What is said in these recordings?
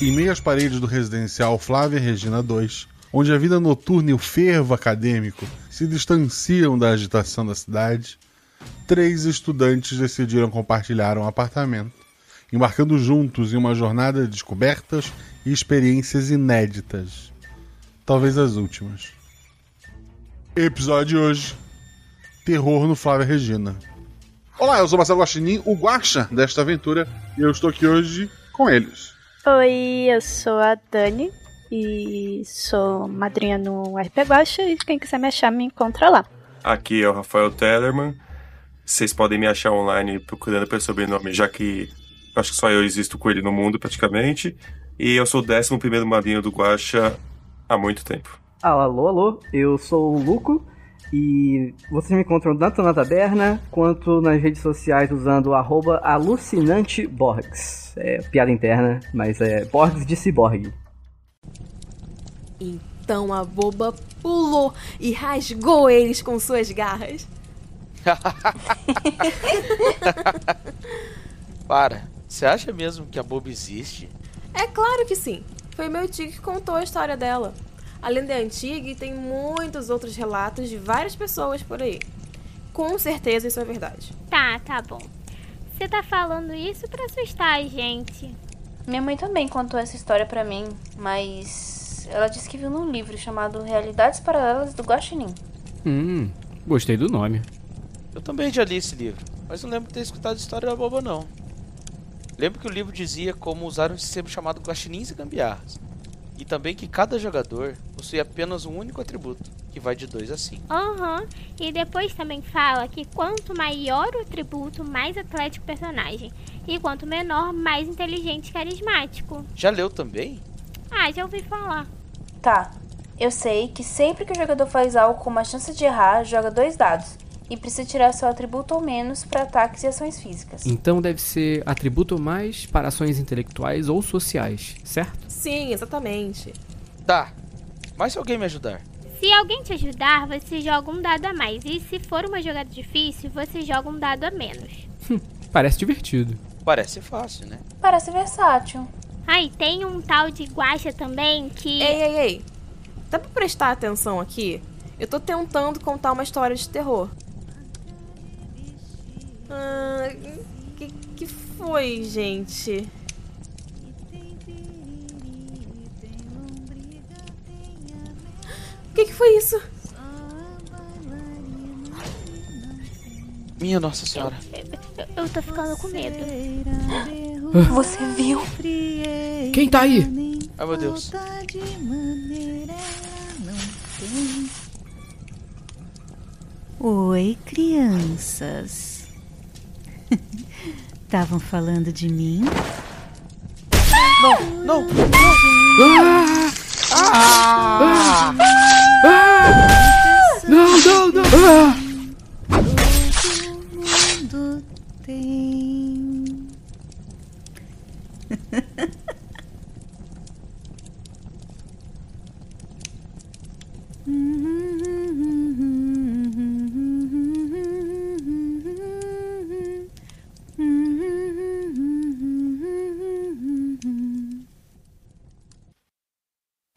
Em meio às paredes do residencial Flávia Regina II, onde a vida noturna e o fervo acadêmico se distanciam da agitação da cidade, três estudantes decidiram compartilhar um apartamento, embarcando juntos em uma jornada de descobertas e experiências inéditas. Talvez as últimas. Episódio de hoje: Terror no Flávia Regina. Olá, eu sou Marcelo Guaxinim, o guaxa desta aventura, e eu estou aqui hoje com eles. Oi, eu sou a Dani e sou madrinha no RP Guaxa e quem quiser me achar me encontra lá. Aqui é o Rafael Tellerman. Vocês podem me achar online procurando pelo sobrenome, já que acho que só eu existo com ele no mundo praticamente. E eu sou o 11 primeiro madrinho do Guaxa há muito tempo. Alô, alô, eu sou o Luco e vocês me encontram tanto na taberna quanto nas redes sociais usando o arroba alucinanteborgs. É piada interna, mas é Borgs de ciborgue. Então a boba pulou e rasgou eles com suas garras. Para, você acha mesmo que a boba existe? É claro que sim. Foi meu tio que contou a história dela. A lenda é antiga e tem muitos outros relatos de várias pessoas por aí. Com certeza isso é verdade. Tá, tá bom. Você tá falando isso pra assustar a gente. Minha mãe também contou essa história pra mim, mas ela disse que viu num livro chamado Realidades Paralelas do Guaxinim. Hum, gostei do nome. Eu também já li esse livro, mas não lembro de ter escutado a história da boba não. Lembro que o livro dizia como usar um sistema chamado guaxinins e gambiarras. E também que cada jogador possui apenas um único atributo, que vai de 2 a 5. Aham. E depois também fala que quanto maior o atributo, mais atlético o personagem. E quanto menor, mais inteligente e carismático. Já leu também? Ah, já ouvi falar. Tá, eu sei que sempre que o jogador faz algo com uma chance de errar, joga dois dados. E precisa tirar seu atributo ou menos para ataques e ações físicas. Então deve ser atributo ou mais para ações intelectuais ou sociais, certo? Sim, exatamente. Tá. Mas se alguém me ajudar? Se alguém te ajudar, você joga um dado a mais. E se for uma jogada difícil, você joga um dado a menos. Parece divertido. Parece fácil, né? Parece versátil. Ah, e tem um tal de guacha também que. Ei, ei, ei. Dá pra prestar atenção aqui? Eu tô tentando contar uma história de terror. Ah, que, que foi, gente? O que, que foi isso? Minha Nossa Senhora. Eu, eu tô ficando com medo. Você viu? Quem tá aí? Ai meu Deus. Oi, crianças. Estavam falando de mim? Não, não, Ah! Não, não, não! Ah! Todo mundo tem.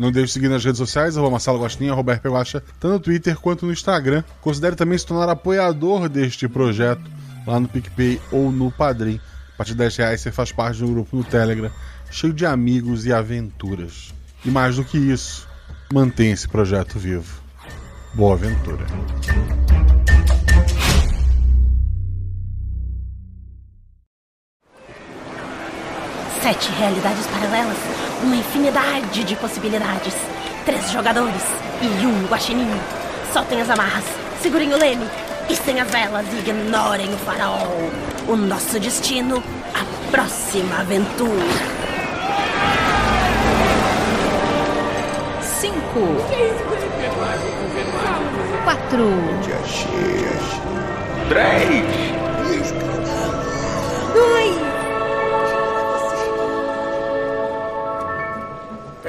Não deixe de seguir nas redes sociais, arroba Marcelo Guaxinim, arroba RP tanto no Twitter quanto no Instagram. Considere também se tornar apoiador deste projeto lá no PicPay ou no Padrim. A partir de 10 reais você faz parte de um grupo no Telegram cheio de amigos e aventuras. E mais do que isso, mantenha esse projeto vivo. Boa aventura. Sete realidades paralelas, uma infinidade de possibilidades. Três jogadores e um guaxinim. Soltem as amarras, segurem o leme e sem as velas ignorem o farol. O nosso destino, a próxima aventura. Cinco. Quatro.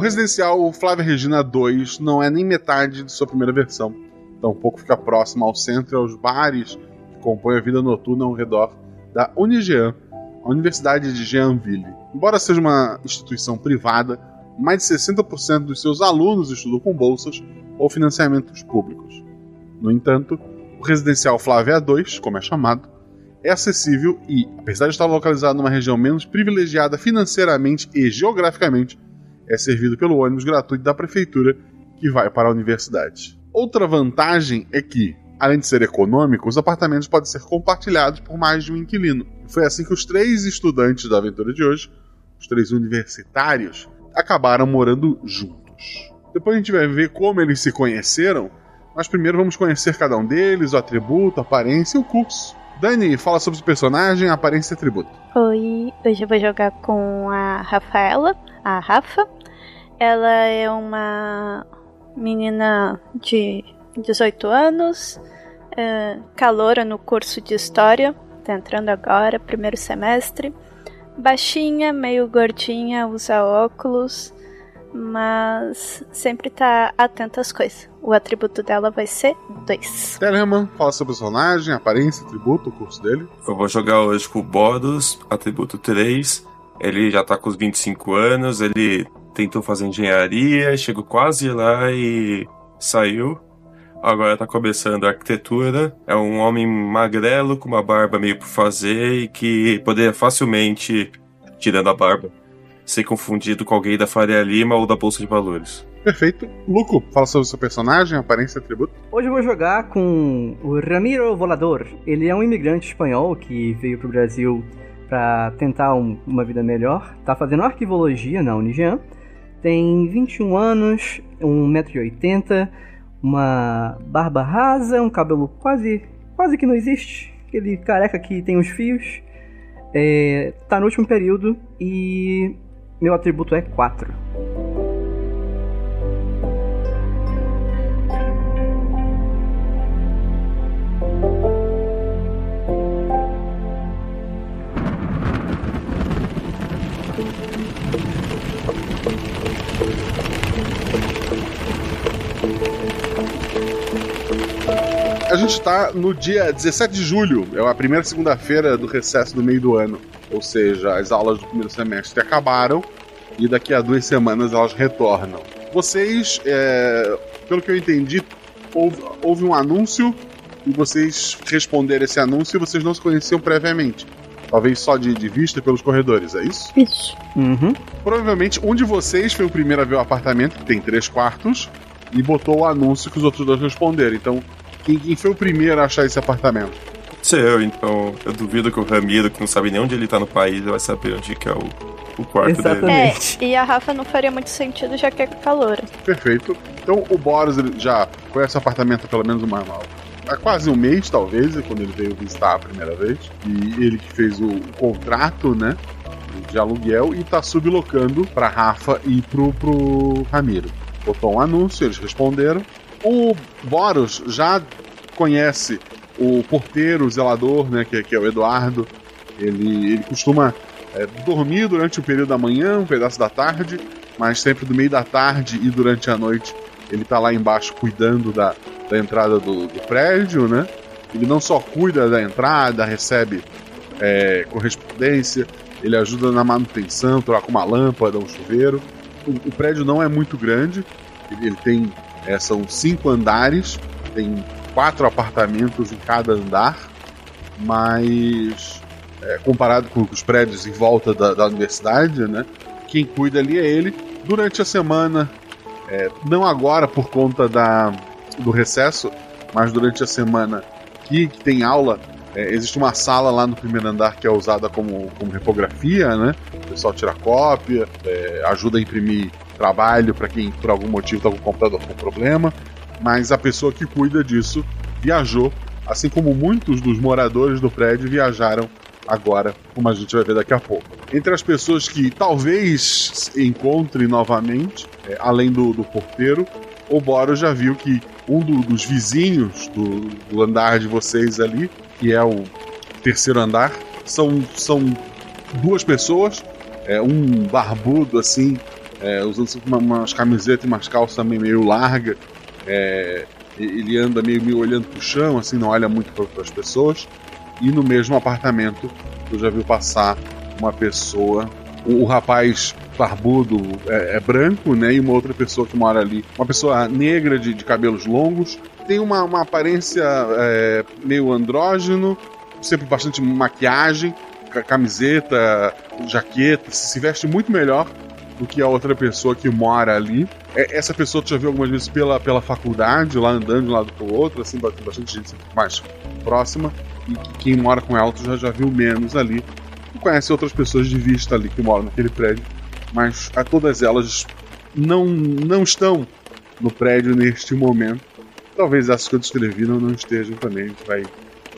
Residencial Flávia Regina 2 não é nem metade de sua primeira versão. Tampouco fica próximo ao centro e aos bares que compõem a vida noturna ao redor da Unigean, a Universidade de Jeanville. Embora seja uma instituição privada, mais de 60% dos seus alunos estudam com bolsas ou financiamentos públicos. No entanto, o residencial Flávia 2, como é chamado, é acessível e, apesar de estar localizado numa região menos privilegiada financeiramente e geograficamente, é servido pelo ônibus gratuito da prefeitura que vai para a universidade. Outra vantagem é que, além de ser econômico, os apartamentos podem ser compartilhados por mais de um inquilino. Foi assim que os três estudantes da aventura de hoje, os três universitários, acabaram morando juntos. Depois a gente vai ver como eles se conheceram, mas primeiro vamos conhecer cada um deles, o atributo, a aparência e o curso. Dani, fala sobre o personagem, aparência e atributo. Oi, hoje eu vou jogar com a Rafaela, a Rafa. Ela é uma menina de 18 anos, é, caloura no curso de História, tá entrando agora, primeiro semestre. Baixinha, meio gordinha, usa óculos, mas sempre tá atenta às coisas. O atributo dela vai ser 2. Telemann, fala sobre o personagem, aparência, atributo, o curso dele. Eu vou jogar hoje com o Bodos, atributo 3. Ele já tá com os 25 anos, ele tentou fazer engenharia, chegou quase lá e saiu. Agora tá começando a arquitetura. É um homem magrelo com uma barba meio por fazer e que poderia facilmente, tirando a barba, ser confundido com alguém da Faria Lima ou da Bolsa de Valores. Perfeito. Luco, fala sobre o seu personagem, aparência e atributo. Hoje eu vou jogar com o Ramiro Volador. Ele é um imigrante espanhol que veio pro Brasil para tentar um- uma vida melhor. Tá fazendo arquivologia na Unigean. Tem 21 anos, 1,80m, uma barba rasa, um cabelo quase quase que não existe. Aquele careca que tem os fios. É, tá no último período e meu atributo é 4. Gente está no dia 17 de julho, é a primeira segunda-feira do recesso do meio do ano. Ou seja, as aulas do primeiro semestre acabaram e daqui a duas semanas elas retornam. Vocês, é, pelo que eu entendi, houve, houve um anúncio e vocês responderam esse anúncio e vocês não se conheciam previamente. Talvez só de, de vista pelos corredores, é isso? Isso. Uhum. Provavelmente um de vocês foi o primeiro a ver o apartamento, que tem três quartos, e botou o anúncio que os outros dois responderam. Então, quem, quem foi o primeiro a achar esse apartamento? Ser eu, então eu duvido que o Ramiro, que não sabe nem onde ele tá no país, vai saber onde que é o, o quarto dele. É, e a Rafa não faria muito sentido já que é caloura. Perfeito. Então o Boris ele já conhece o apartamento há pelo menos uma, há quase um mês, talvez, quando ele veio visitar a primeira vez. E ele que fez o, o contrato, né? De aluguel e tá sublocando pra Rafa e pro, pro Ramiro. Botou um anúncio, eles responderam. O Boros já conhece o porteiro, o zelador, né? Que, que é o Eduardo. Ele, ele costuma é, dormir durante o período da manhã, um pedaço da tarde, mas sempre do meio da tarde e durante a noite ele tá lá embaixo cuidando da, da entrada do, do prédio, né? Ele não só cuida da entrada, recebe é, correspondência, ele ajuda na manutenção, troca uma lâmpada, um chuveiro. O, o prédio não é muito grande, ele, ele tem é, são cinco andares, tem quatro apartamentos em cada andar, mas é, comparado com os prédios em volta da, da universidade, né? Quem cuida ali é ele. Durante a semana, é, não agora por conta da, do recesso, mas durante a semana que, que tem aula, é, existe uma sala lá no primeiro andar que é usada como, como repografia, né? O pessoal tira cópia, é, ajuda a imprimir trabalho para quem por algum motivo está com o computador com problema. Mas a pessoa que cuida disso viajou, assim como muitos dos moradores do prédio viajaram agora, como a gente vai ver daqui a pouco. Entre as pessoas que talvez encontre novamente, é, além do, do porteiro, o Boros já viu que um do- dos vizinhos do, do andar de vocês ali, que é o terceiro andar. São, são duas pessoas, é, um barbudo assim, é, usando uma- umas camisetas e umas calças meio, meio largas. É, ele anda meio, meio olhando pro chão, assim, não olha muito para as pessoas. E no mesmo apartamento eu já vi passar uma pessoa. O, o rapaz barbudo é, é branco, né? E uma outra pessoa que mora ali. Uma pessoa negra de, de cabelos longos. Tem uma, uma aparência é, meio andrógeno, sempre bastante maquiagem, ca- camiseta, jaqueta, se veste muito melhor do que a outra pessoa que mora ali. É, essa pessoa tu já viu algumas vezes pela, pela faculdade, lá andando de um lado pro outro, assim, bastante gente mais próxima. E que quem mora com ela tu já, já viu menos ali. Tu conhece outras pessoas de vista ali que moram naquele prédio, mas a todas elas não, não estão no prédio neste momento. Talvez essas que eu descrevi não, não estejam também, a gente vai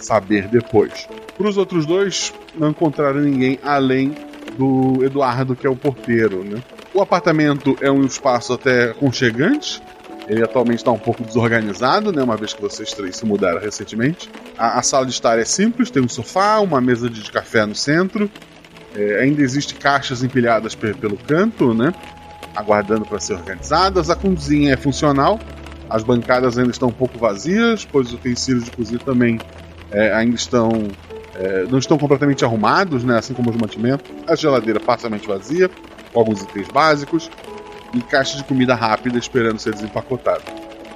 saber depois. Para os outros dois, não encontraram ninguém além do Eduardo, que é o porteiro. Né? O apartamento é um espaço até aconchegante. Ele atualmente está um pouco desorganizado, né? uma vez que vocês três se mudaram recentemente. A, a sala de estar é simples, tem um sofá, uma mesa de, de café no centro. É, ainda existe caixas empilhadas pe- pelo canto, né? aguardando para ser organizadas. A cozinha é funcional, as bancadas ainda estão um pouco vazias, pois os utensílios de cozinha também é, ainda estão é, não estão completamente arrumados, né? assim como os mantimentos. A geladeira parcialmente vazia, alguns itens básicos, e caixa de comida rápida esperando ser desempacotado.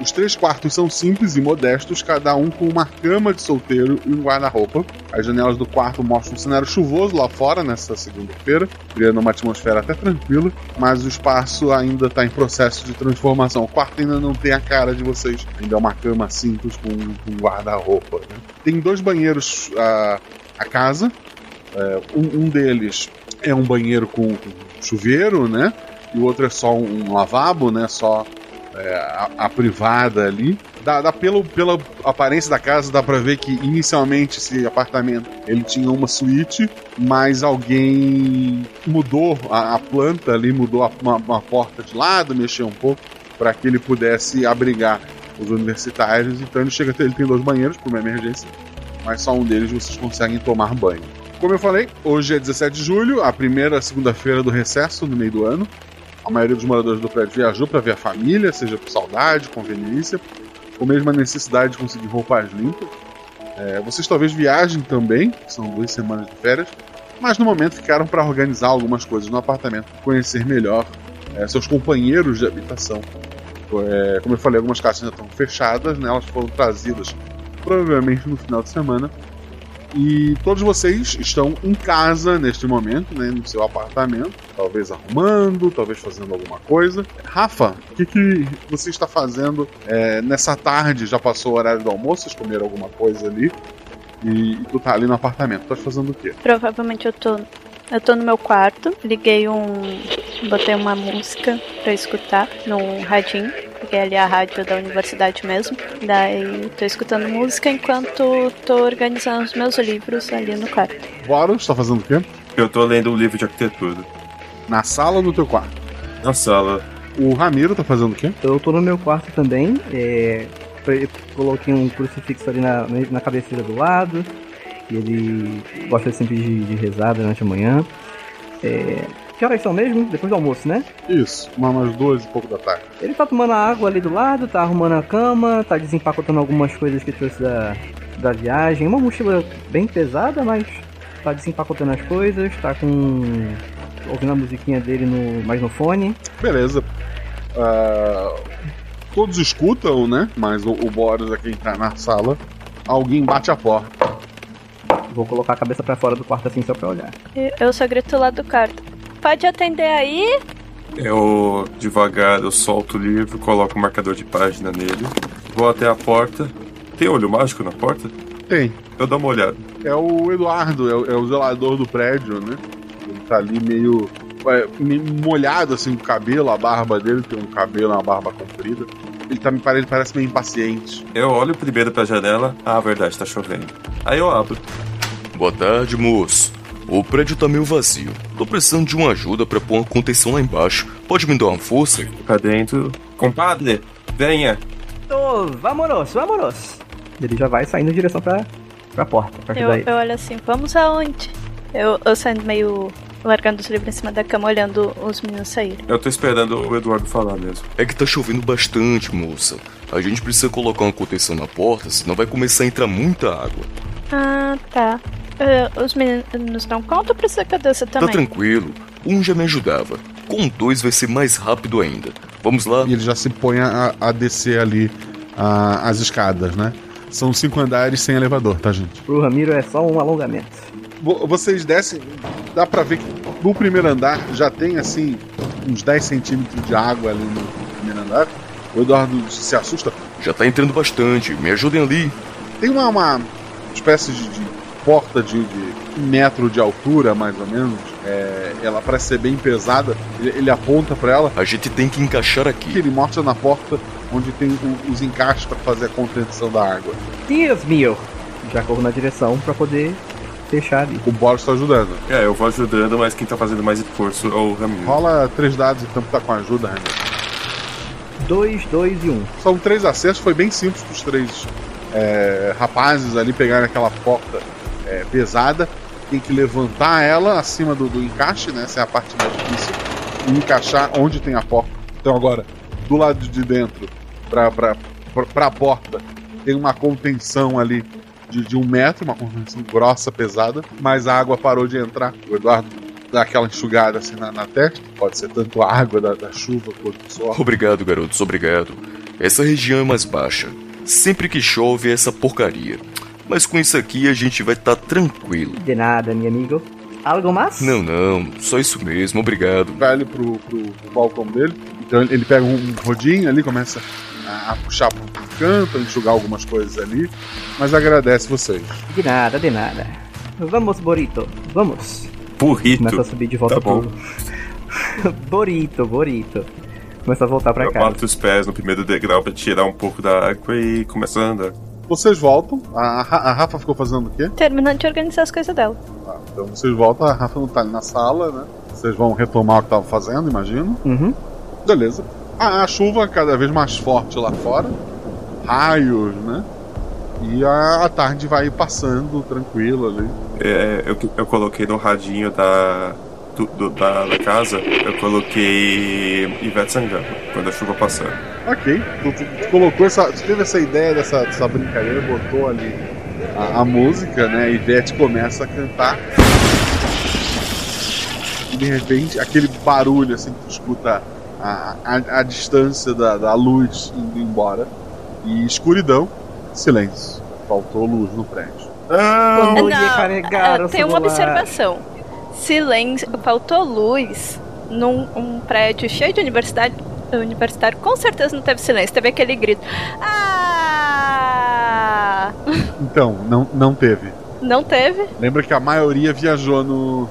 Os três quartos são simples e modestos, cada um com uma cama de solteiro e um guarda-roupa. As janelas do quarto mostram um cenário chuvoso lá fora nessa segunda-feira, criando uma atmosfera até tranquila, mas o espaço ainda está em processo de transformação. O quarto ainda não tem a cara de vocês, ainda é uma cama simples com, um guarda-roupa. né? Tem dois banheiros a, a casa, é, um, um deles é um banheiro com, com chuveiro, né? E o outro é só um lavabo, né? Só é, a, a privada ali. Dá, dá pelo, pela aparência da casa, dá pra ver que inicialmente esse apartamento ele tinha uma suíte, mas alguém mudou a, a planta ali, mudou a- uma, uma porta de lado, mexeu um pouco para que ele pudesse abrigar os universitários. Então ele chega ele tem dois banheiros por uma emergência, mas só um deles vocês conseguem tomar banho. Como eu falei, hoje é 17 de julho, a primeira segunda-feira do recesso no meio do ano. A maioria dos moradores do prédio viajou para ver a família, seja por saudade, conveniência, ou mesmo a necessidade de conseguir roupas limpas. É, vocês talvez viajem também, são duas semanas de férias, mas no momento ficaram para organizar algumas coisas no apartamento, conhecer melhor é, seus companheiros de habitação. É, como eu falei, algumas casas ainda estão fechadas, né? elas foram trazidas provavelmente no final de semana. E todos vocês estão em casa neste momento, né, no seu apartamento, talvez arrumando, talvez fazendo alguma coisa. Rafa, o que, que você está fazendo é, nessa tarde? Já passou o horário do almoço? Vocês comeram alguma coisa ali? E, e tu tá ali no apartamento. Tá fazendo o quê? Provavelmente eu tô. Eu tô no meu quarto, liguei um. botei uma música pra escutar no radinho, porque ali é a rádio da universidade mesmo. Daí tô escutando música enquanto tô organizando os meus livros ali no quarto. Boros, tá fazendo o quê? Eu tô lendo um livro de arquitetura. Na sala ou no teu quarto? Na sala. O Ramiro tá fazendo o quê? Eu tô no meu quarto também. É, eu coloquei um crucifixo ali na, na cabeceira do lado. E ele gosta sempre de, de rezar durante a manhã. É, que horas são mesmo? Depois do almoço, né? Isso, uma umas duas e pouco da tarde. Ele tá tomando a água ali do lado, tá arrumando a cama, tá desempacotando algumas coisas que trouxe da, da viagem. Uma mochila bem pesada, mas tá desempacotando as coisas, tá com. ouvindo a musiquinha dele no, mais no fone. Beleza. Ah, todos escutam, né? Mas o, o Boris aqui tá na sala. Alguém bate a porta. Vou colocar a cabeça pra fora do quarto assim só pra olhar. Eu só grito lá do quarto. Pode atender aí? Eu, devagar, eu solto o livro, coloco o marcador de página nele, vou até a porta. Tem olho mágico na porta? Tem. Eu dou uma olhada. É o Eduardo, é o, é o zelador do prédio, né? Ele tá ali meio, é, meio molhado assim com o cabelo, a barba dele tem um cabelo, uma barba comprida. Ele tá me parece, ele parece meio impaciente. Eu olho primeiro pra janela. Ah, verdade, tá chovendo. Aí eu abro. Boa tarde, moço. O prédio tá meio vazio. Tô precisando de uma ajuda pra pôr uma contenção lá embaixo. Pode me dar uma força? Pra dentro. Compadre, venha. Burrito, vámonos, vámonos. Ele já vai saindo em direção pra, pra porta, pra Eu, eu olho assim, vamos aonde? Eu, eu saindo meio. largando os livros em cima da cama, olhando os meninos saírem. Eu tô esperando o Eduardo falar mesmo. É que tá chovendo bastante, moça. A gente precisa colocar uma contenção na porta, senão vai começar a entrar muita água. Ah, tá. Eh, os meninos dão conta ou precisa que eu desça Tá também? tranquilo. Um já me ajudava. Com dois vai ser mais rápido ainda. Vamos lá? E ele já se põe a, a descer ali a- as escadas, né? São cinco andares sem elevador, tá, gente? Pro Ramiro é só um alongamento. Vo- Vocês descem, dá pra ver que no primeiro andar já tem assim uns 10 centímetros de água ali no primeiro andar. O Eduardo se assusta. Já tá entrando bastante. Me ajudem ali. Tem uma, uma espécie de, de porta de, de um metro de altura, mais ou menos. É, ela parece ser bem pesada. Ele, ele aponta pra ela. A gente tem que encaixar aqui. Ele mostra na porta onde tem o- os encaixes pra fazer a contenção da água. Deus meu! Já corro na direção pra poder fechar ali. O Boris tá ajudando. É, eu vou ajudando, mas quem tá fazendo mais esforço é o Ramiro. Rola três dados então que tá com ajuda, Renan. Dois, dois e um. São três acessos, foi bem simples pros três é, rapazes ali pegarem aquela porta é, pesada. Tem que levantar ela acima do, do encaixe, né? Essa é a parte mais difícil. E encaixar onde tem a porta. Então agora, do lado de dentro, pra, pra, pra, pra porta, tem uma contenção ali de, de um metro, uma contenção grossa, pesada, mas a água parou de entrar. O Eduardo dá aquela enxugada assim na, na testa. Pode ser tanto a água da, da chuva quanto o sol. Obrigado, garotos, obrigado. Essa região é mais baixa. Sempre que chove é essa porcaria. Mas com isso aqui a gente vai estar tranquilo. De nada, meu amigo. Algo mais? Não, não, só isso mesmo, obrigado. vai ali pro, pro, pro balcão dele. Então ele pega um rodinho ali, começa a, a puxar pro, canto, a enxugar algumas coisas ali, mas agradece vocês. De nada, de nada. Vamos, Borito, vamos. Burrito. Começa a subir de volta Tá bom. pro. Borito, Borito. Começa a voltar pra Eu casa. bato os pés no primeiro degrau pra tirar um pouco da água e começo a andar. Vocês voltam, a, a- Rafa ficou fazendo o quê? Terminando de organizar as coisas dela. Tá, então vocês voltam, a Rafa não tá ali na sala, né? Vocês vão retomar o que tava fazendo, imagino. Uhum. Beleza. A, a chuva cada vez mais forte lá fora, raios, né? E a, a tarde vai passando tranquila ali. É, eu, eu coloquei no radinho da, do- do- da, da casa, eu coloquei Ivete Sangalo, quando a chuva passar. Ok, tu, tu- tu colocou essa. Tu teve essa ideia dessa, dessa brincadeira, botou ali a, a música, né? E Ivete começa a cantar. E de repente, aquele barulho assim que tu escuta a, a, a distância da, da luz indo embora. E escuridão, silêncio. Faltou luz no prédio. Ia Não, carregar é, o tem uma observação. Silêncio, faltou luz num um prédio cheio de universidade, universitário, com certeza não teve silêncio, teve aquele grito. Ah! Então, não, não teve. Não teve? Lembra que a maioria viajou no,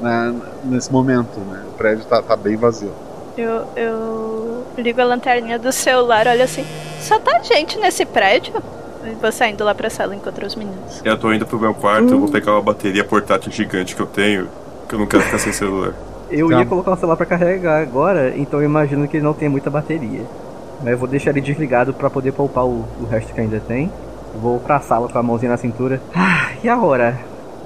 na- nesse momento, né? O prédio tá, tá bem vazio. Eu, eu ligo a lanterninha do celular, olha assim. Só tá gente nesse prédio? Vou saindo lá pra sala encontrar os meninos. Eu tô indo pro meu quarto, eu vou pegar uma bateria portátil gigante que eu tenho, que eu não quero ficar sem celular. Eu Tá. ia colocar o celular pra carregar agora, então eu imagino que ele não tem muita bateria. Mas eu vou deixar ele desligado pra poder poupar o, o resto que ainda tem. Vou pra sala com a mãozinha na cintura. Ah, e agora?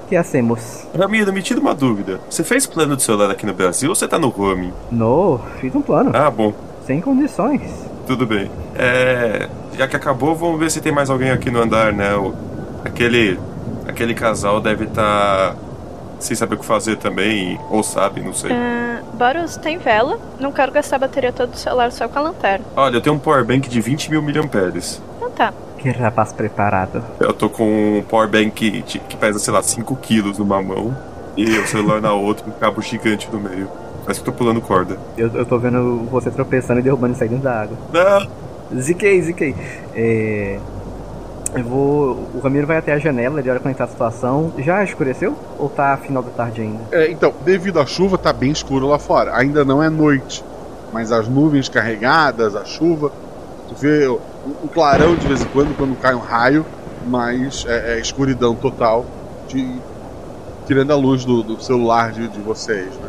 O que hacemos? Ramiro, me tira uma dúvida. Você fez plano de celular aqui no Brasil ou você tá no roaming? No, fiz um plano. Ah, bom. Sem condições. Tudo bem. É. Já que acabou, vamos ver se tem mais alguém aqui no andar, né? O- Aquele. Aquele casal deve estar. sem saber o que fazer também, ou sabe, não sei. Ah, Boros, tem vela? Não quero gastar a bateria toda do celular só com a lanterna. Olha, eu tenho um powerbank de 20 mil miliamperes. Então tá. Que rapaz preparado. Eu tô com um powerbank que, que pesa, sei lá, 5 quilos numa mão e o celular na outra, um cabo gigante no meio. Parece que eu tô pulando corda. Eu, eu tô vendo você tropeçando e derrubando e saindo da água. Não! Ziquei, ziquei. É. Eu vou. O Ramiro vai até a janela, ele olha como está a situação. Já escureceu? Ou tá final da tarde ainda? É, então, devido à chuva, tá bem escuro lá fora. Ainda não é noite, mas as nuvens carregadas, a chuva, tu vê o, o clarão de vez em quando quando cai um raio, mas é, é escuridão total, de- tirando a luz do, do celular de, de vocês, né?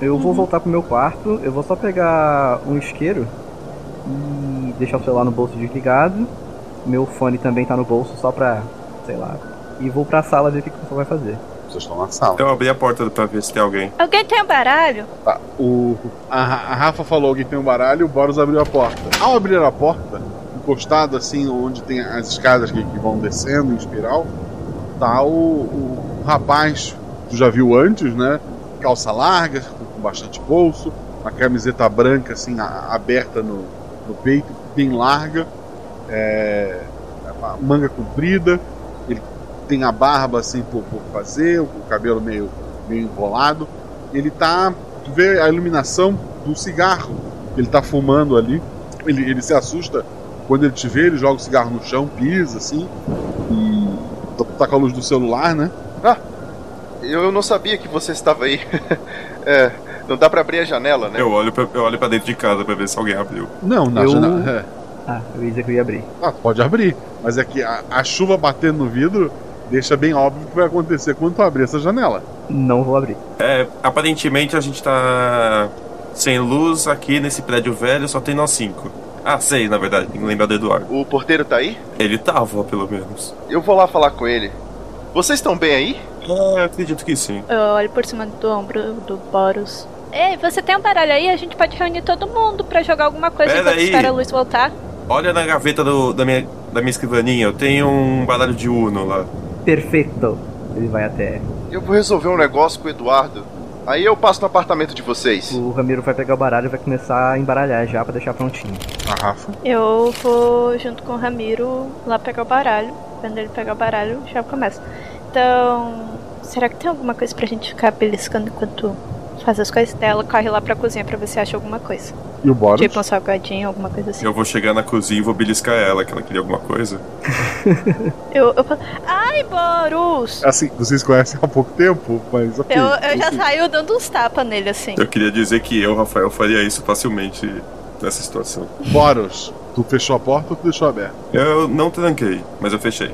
Eu vou voltar pro meu quarto, eu vou só pegar um isqueiro e deixar o celular no bolso desligado. Meu fone também tá no bolso só pra, sei lá. E vou pra sala ver o que que o pessoal vai fazer. Vocês estão na sala. Eu abri a porta pra ver se tem alguém. Alguém tem um baralho? Tá, o, a, a Rafa falou que tem um baralho, o Boros abriu a porta. Ao abrir a porta, encostado assim, onde tem as escadas que, que vão descendo em espiral, tá o, o rapaz que tu já viu antes, né? Calça larga, com bastante bolso, uma camiseta branca assim, aberta no, no peito, bem larga, é, manga comprida, ele tem a barba assim por, por fazer, o cabelo meio, meio enrolado. Ele tá. Tu vê a iluminação do cigarro que ele tá fumando ali. Ele, ele se assusta quando ele te vê, ele joga o cigarro no chão, pisa assim. E tá- tá com a luz do celular, né? Ah, eu não sabia que você estava aí. é, não dá pra abrir a janela, né? Eu olho, pra, eu olho pra dentro de casa pra ver se alguém abriu. Não, na Eu- janela. É. Ah, eu ia dizer que eu ia abrir. Ah, pode abrir. Mas é que a, a chuva batendo no vidro deixa bem óbvio o que vai acontecer quando tu abrir essa janela. Não vou abrir. É, aparentemente a gente tá sem luz aqui nesse prédio velho, só tem nós cinco. Ah, sei, na verdade, tem que lembrar do Eduardo. O porteiro tá aí? Ele tava, pelo menos. Eu vou lá falar com ele. Vocês estão bem aí? É, acredito que sim. Eu olho por cima do ombro do Boros. Ei, você tem um baralho aí? A gente pode reunir todo mundo pra jogar alguma coisa Pera enquanto aí. espera a luz voltar. Olha na gaveta do- da, minha, da minha escrivaninha, eu tenho um baralho de Uno lá. Perfeito. Ele vai até. Eu vou resolver um negócio com o Eduardo. Aí eu passo no apartamento de vocês. O Ramiro vai pegar o baralho e vai começar a embaralhar já pra deixar prontinho. A Rafa. Eu vou junto com o Ramiro lá pegar o baralho. Quando ele pegar o baralho, já começa. Então, será que tem alguma coisa pra gente ficar beliscando enquanto faz as coisas? Ela corre lá pra cozinha pra ver se acha alguma coisa. E o Boros? Tipo um salgadinho, alguma coisa assim. Eu vou chegar na cozinha e vou beliscar ela, que ela queria alguma coisa. Eu, eu falo, ai, Boros! Assim, vocês conhecem há pouco tempo, mas ok. Eu, eu já saio dando uns tapas nele assim. Eu queria dizer que eu, Rafael, faria isso facilmente nessa situação. Boros, tu fechou a porta ou tu deixou aberta? Eu não tranquei, mas eu fechei.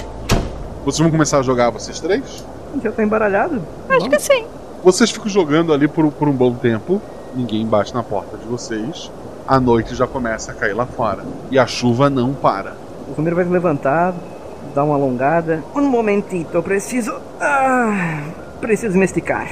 Vocês vão começar a jogar vocês três? Já tá embaralhado? Acho que sim. Vocês ficam jogando ali por, por um bom tempo, ninguém bate na porta de vocês. A noite já começa a cair lá fora. E a chuva não para. O Ramiro vai se levantar, dar uma alongada. Um momentito, eu preciso. Ah, preciso me esticar.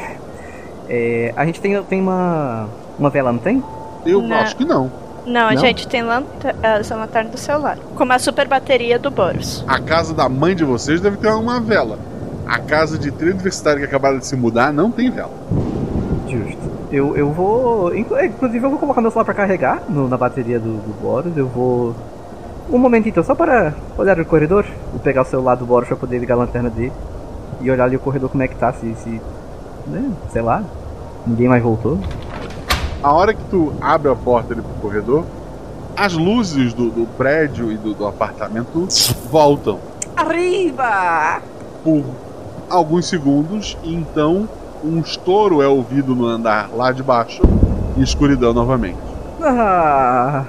É, a gente tem, tem uma. Uma vela, não tem? Eu Não. acho que não. Não, a Não? gente tem lanta essa lanterna do celular. Com uma super bateria do Boros. A casa da mãe de vocês deve ter uma vela. A casa de trio universitário que acabaram de se mudar não tem vela. Justo. Eu, eu vou. é, Inclusive, eu vou colocar meu celular pra carregar no- na bateria do, do Boros. Eu vou. Um momentito, só para olhar o corredor. Vou pegar o celular do Boros pra poder ligar a lanterna dele. E olhar ali o corredor como é que tá. Se. se né, sei lá. Ninguém mais voltou. A hora que tu abre a porta ali pro corredor, as luzes do, do prédio e do, do apartamento voltam Arriba! por alguns segundos e então um estouro é ouvido no andar lá de baixo e escuridão novamente. Ah!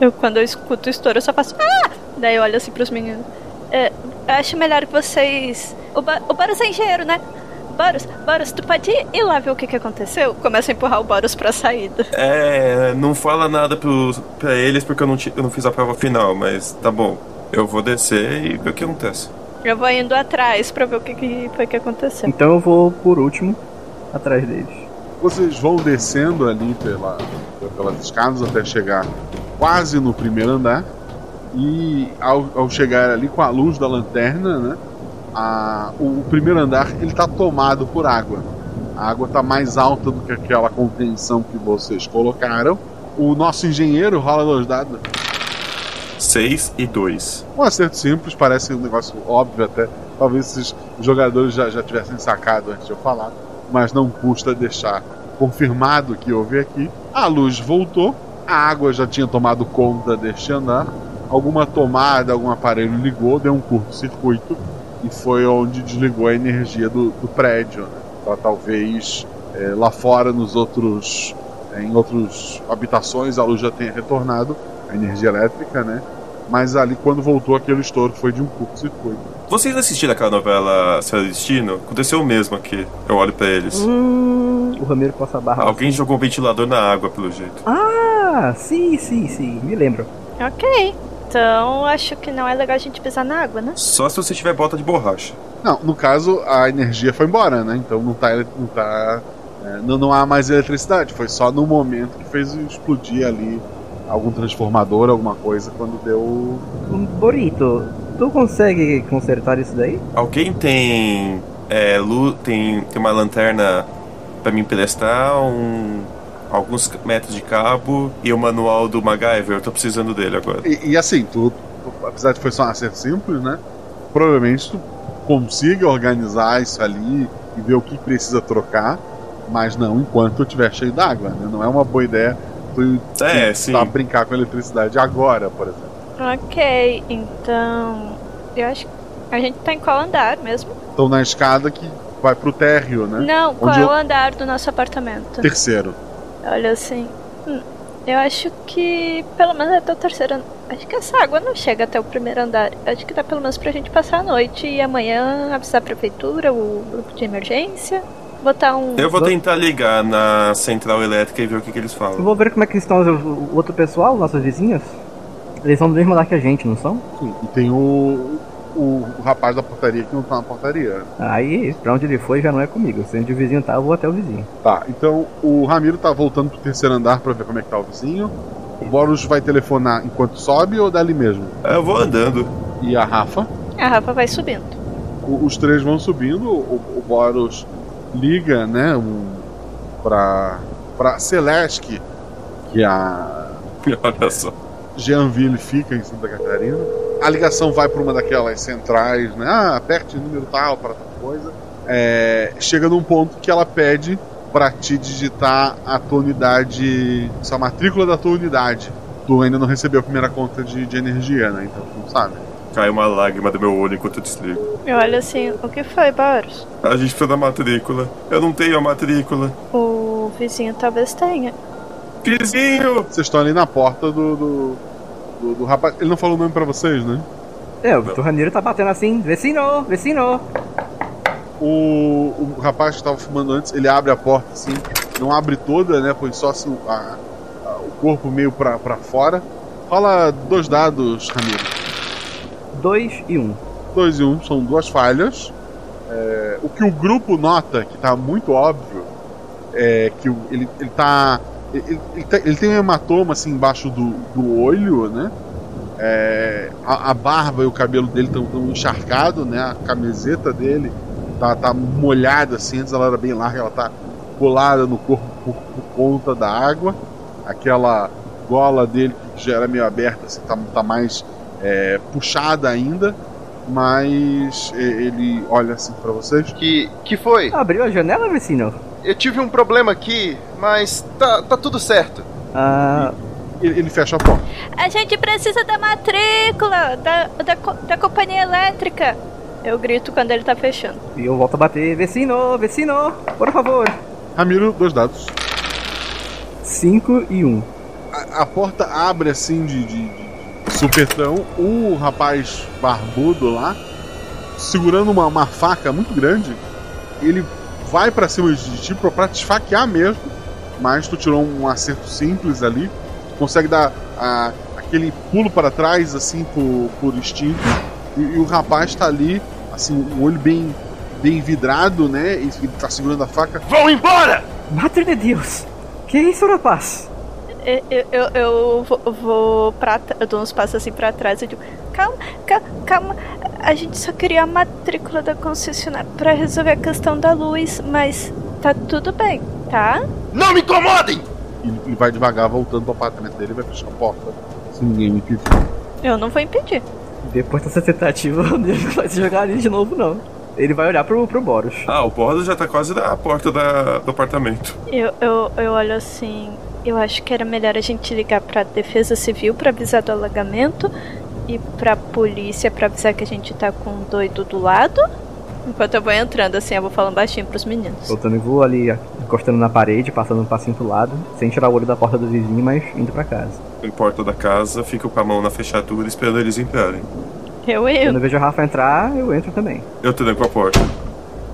Eu, quando eu escuto o estouro, eu só faço. Ah! Daí eu olho assim pros meninos. É, acho melhor que vocês. O, ba o Boros é engenheiro, né? Boros, Boros, tu pode ir lá ver o que, que aconteceu? Começa a empurrar o Boros pra saída. É, não fala nada pros, pra eles porque eu não, eu não fiz a prova final, mas tá bom. Eu vou descer e ver o que acontece. Eu vou indo atrás pra ver o que, que foi que aconteceu. Então eu vou por último atrás deles. Vocês vão descendo ali pela, pelas escadas até chegar quase no primeiro andar. E ao, ao chegar ali com a luz da lanterna, né, a- o, o primeiro andar ele está tomado por água. A água está mais alta do que aquela contenção que vocês colocaram. O nosso engenheiro rola dois dados. 6 e 2. Um acerto simples, parece um negócio óbvio até. Talvez esses jogadores já, já tivessem sacado antes de eu falar. Mas não custa deixar confirmado que houve aqui. A luz voltou, a água já tinha tomado conta deste andar. Alguma tomada, algum aparelho ligou, deu um curto-circuito e foi onde desligou a energia do, do prédio. Né? Então, talvez eh, lá fora, nos outros, eh, em outras habitações, a luz já tenha retornado, a energia elétrica, né? Mas ali, quando voltou, aquele estouro foi de um curto-circuito. Vocês assistiram aquela novela Céu Destino? Aconteceu o mesmo aqui. Eu olho pra eles. Hum, o Ramiro passa a barra. Alguém jogou um ventilador na água, pelo jeito. Ah, sim, sim, sim, me lembro. Ok. Então acho que não é legal a gente pisar na água, né? Só se você tiver bota de borracha. Não, no caso, a energia foi embora, né? Então não tá. Não, tá é, não, não há mais eletricidade. Foi só no momento que fez explodir ali algum transformador, alguma coisa, quando deu. Um Borito, tu consegue consertar isso daí? Alguém tem. É, lu, tem, tem uma lanterna pra me emprestar, um, alguns metros de cabo e o manual do MacGyver. Eu tô precisando dele agora. E, e assim, tu, tu- apesar de foi só um acerto simples, né? Provavelmente tu consiga organizar isso ali e ver o que precisa trocar, mas não enquanto eu estiver cheio d'água, né? Não é uma boa ideia tu É, tu sim. brincar com a eletricidade agora, por exemplo. Ok, então. Eu acho que a gente tá em qual andar mesmo? Estão na escada que vai pro térreo, né? Não, qual Onde é eu- o andar do nosso apartamento? Terceiro. Olha assim. hum, eu acho que pelo menos até o terceiro andar. Acho que essa água não chega até o primeiro andar. Acho que dá pelo menos pra gente passar a noite e amanhã avisar a prefeitura, o grupo de emergência. Botar um. Eu vou tentar ligar na central elétrica e ver o que, que eles Eu falam. vou ver como é que estão os- o outro pessoal, nossos vizinhos. Eles são do mesmo andar que a gente, não são? Sim, e tem o, o, o rapaz da portaria que não tá na portaria. Aí, pra onde ele foi já não é comigo. Se onde o vizinho tá, eu vou até o vizinho. Tá, então o Ramiro tá voltando pro terceiro andar pra ver como é que tá o vizinho. O Boros vai telefonar enquanto sobe ou dali mesmo? Eu vou andando. E a Rafa? A Rafa vai subindo. O- os três vão subindo. O, o Boros liga, né, um, pra, pra Celeste, que a Olha só. Jeanville fica em Santa Catarina. A ligação vai para uma daquelas centrais, né? Ah, aperte o número tal para tal coisa. É, chega num ponto que ela pede para te digitar a tua unidade, a matrícula da tua unidade. Tu ainda não recebeu a primeira conta de, de energia, né? Então tu não sabe. Cai uma lágrima do meu olho enquanto eu desligo. Eu olho assim, o que foi, Boros? A gente precisa da matrícula. Eu não tenho a matrícula. O vizinho talvez tenha. Vizinho! Vocês estão ali na porta do, do, do, do rapaz. Ele não falou o nome pra vocês, né? É, o Vitor Raneiro tá batendo assim, vecino, vecino. O, o rapaz que estava fumando antes, ele abre a porta assim, não abre toda, né? Põe só assim, a- a- o corpo meio pra, pra fora. Rola dois dados, Ramiro. Dois e um. Dois e um, são duas falhas. É, o que o grupo nota, que tá muito óbvio, é que ele, ele tá. Ele, ele tá- ele tem um hematoma assim embaixo do, do olho, né? É, a, a barba e o cabelo dele estão encharcados, né? A camiseta dele tá, tá molhada assim, antes ela era bem larga, ela tá colada no corpo por, por conta da água. Aquela gola dele que já era meio aberta, assim, tá, tá mais é, puxada ainda. Mas ele olha assim pra vocês. Que, que foi? Abriu a janela, vecino? Eu tive um problema aqui, mas tá, tá tudo certo. Ah. Ele, ele fecha a porta. A gente precisa da matrícula da, da, da companhia elétrica. Eu grito quando ele tá fechando. E eu volto a bater, vecino, vecino, por favor. Ramiro, dois dados. Cinco e um. A, a porta abre assim de, de- de supetão. O rapaz barbudo lá, segurando uma, uma faca muito grande, ele vai pra cima de ti pra- pra te esfaquear mesmo. Mas tu tirou um acerto simples ali. Consegue dar a- aquele pulo para trás, assim, por, por instinto. E, e o rapaz tá ali, assim, o olho bem, bem vidrado, né? E ele tá segurando a faca. Vão embora! Madre de Deus! Que isso, rapaz? Eu, eu, eu, eu vou, vou pra eu dou uns passos assim pra trás e digo, calma, calma, calma. A gente só queria a matrícula da concessionária pra resolver a questão da luz, mas tá tudo bem, tá? Não me incomodem! Ele, ele vai devagar voltando pro apartamento dele e vai fechar a porta. Se ninguém me impedir. Eu não vou impedir. Depois dessa tentativa, ele não vai se jogar ali de novo, não. Ele vai olhar pro, pro Boros. Ah, o Boros já tá quase na porta da- do apartamento. Eu, eu, eu olho assim. Eu acho que era melhor a gente ligar pra Defesa Civil pra avisar do alagamento e pra polícia pra avisar que a gente tá com um doido do lado. Enquanto eu vou entrando assim, eu vou falando baixinho pros meninos. Voltando e vou ali, encostando na parede, passando um passinho pro lado, sem tirar o olho da porta do vizinho, mas indo pra casa. Em porta da casa, fico com a mão na fechadura esperando eles entrarem. Eu Quando eu. eu vejo a Rafa entrar, eu entro também. Eu tranco a porta.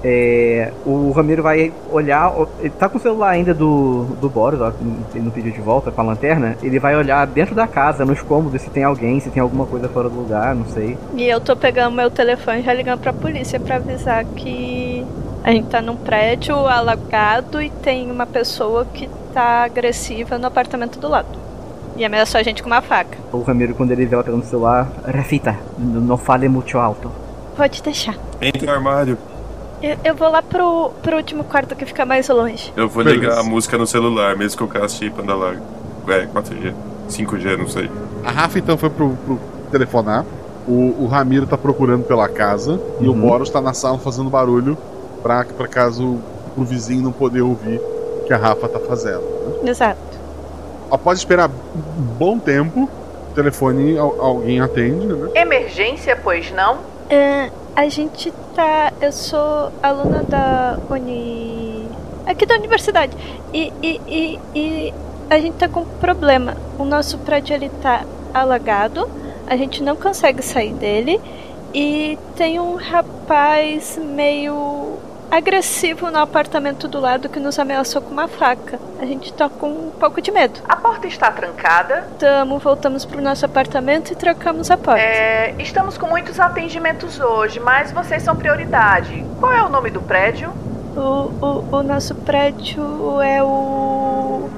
É, o Ramiro vai olhar. Ele tá com o celular ainda do, do Boros, ó, ele não pediu de volta com a lanterna. Ele vai olhar dentro da casa, nos cômodos, se tem alguém, se tem alguma coisa fora do lugar, não sei. E eu tô pegando meu telefone e já ligando pra polícia pra avisar que a gente tá num prédio alagado e tem uma pessoa que tá agressiva no apartamento do lado. E ameaçou a gente com uma faca. O Ramiro, quando ele vê ela pegando o celular, Rafita, não fale muito alto. Pode deixar. Entra no armário. Eu, eu vou lá pro, pro último quarto que fica mais longe. Eu vou Beleza. ligar a música no celular, mesmo que eu caste banda larga. É, 4G. 5G, não sei. A Rafa então foi pro, pro telefonar. O, o Ramiro tá procurando pela casa. E o Uhum. Boros tá na sala fazendo barulho pra, pra caso o vizinho não poder ouvir o que a Rafa tá fazendo. né? Exato. Após esperar um bom tempo, o telefone al- alguém atende, né? Emergência, pois não? É, a gente tá. Eu sou aluna da Uni. aqui da universidade. E, e, e, e a gente tá com um problema. O nosso prédio ele tá alagado, a gente não consegue sair dele. E tem um rapaz meio agressivo no apartamento do lado que nos ameaçou com uma faca. A gente tá com um pouco de medo. A porta está trancada. Tamo, voltamos pro nosso apartamento e trocamos a porta. É, estamos com muitos atendimentos hoje, mas vocês são prioridade. Qual é o nome do prédio? O, o, o nosso prédio é o.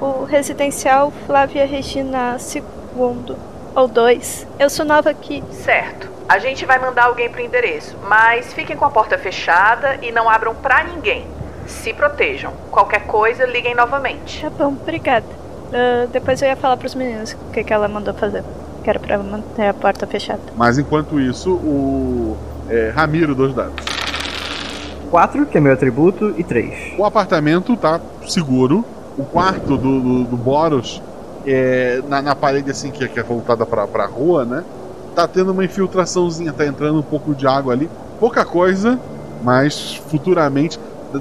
O residencial Flávia Regina II. Ou 2. Eu sou nova aqui. Certo. A gente vai mandar alguém pro endereço, mas fiquem com a porta fechada e não abram pra ninguém. Se protejam. Qualquer coisa, liguem novamente. Tá bom, obrigada. Ah, depois eu ia falar pros meninos o que, que ela mandou fazer. Que era pra manter a porta fechada. Mas enquanto isso, o é, Ramiro, dois dados. 4, que é meu atributo, e 3. O apartamento tá seguro. O quarto do, do, do Boros, é, na, na parede assim que, que é voltada pra, pra rua, né? Tá tendo uma infiltraçãozinha, tá entrando um pouco de água ali. Pouca coisa, mas futuramente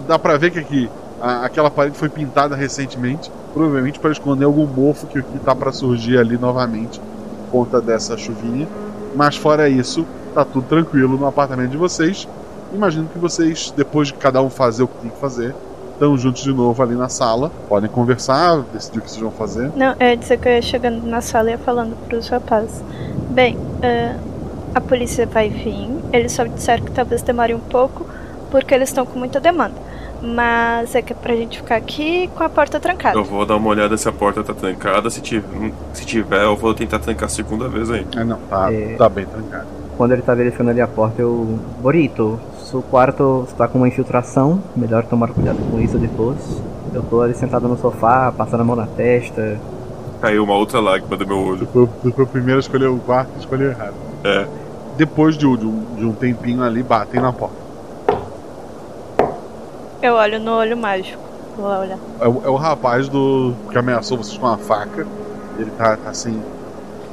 dá pra ver que aqui a- aquela parede foi pintada recentemente, provavelmente para esconder algum mofo que, que tá pra surgir ali novamente por conta dessa chuvinha. Mas fora isso, tá tudo tranquilo no apartamento de vocês. Imagino que vocês, depois de cada um fazer o que tem que fazer, estão juntos de novo ali na sala. Podem conversar, decidir o que vocês vão fazer. Não, eu ia dizer que eu ia chegando na sala e ia falando pros rapazes. Bem, ah, a polícia vai vir. Eles só disseram que talvez demore um pouco, porque eles estão com muita demanda. Mas é que é pra gente ficar aqui com a porta trancada. Eu vou dar uma olhada se a porta tá trancada. Se tiver, se tiver eu vou tentar trancar a segunda vez aí. É, não, tá, É. tá bem trancado. Quando ele tá verificando ali a porta, eu. Borito, seu quarto está com uma infiltração. Melhor tomar cuidado com isso depois. Eu tô ali sentado no sofá, passando a mão na testa. Caiu uma outra lágrima do meu olho. Foi, foi o primeiro a escolher o quarto e escolheu errado. É. Depois de, um- de um, de um tempinho ali, batem na porta. Eu olho no olho mágico. Vou lá olhar. É, o- é o rapaz do que ameaçou vocês com uma faca. Ele tá, tá assim,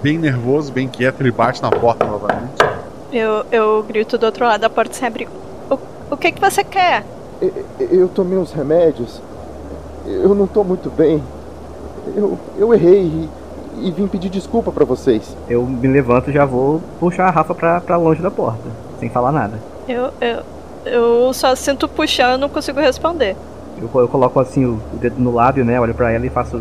bem nervoso, bem quieto. Ele bate na porta novamente. Eu, eu grito do outro lado da porta sem abrir. O, que que você quer? Eu tomei uns remédios. Eu não tô muito bem. Eu, eu errei e, e vim pedir desculpa pra vocês. Eu me levanto e já vou puxar a Rafa pra, pra longe da porta, sem falar nada. Eu, eu, eu só sinto puxando e não consigo responder. Eu, eu coloco assim o, dedo no lábio, né? Olho pra ela e faço.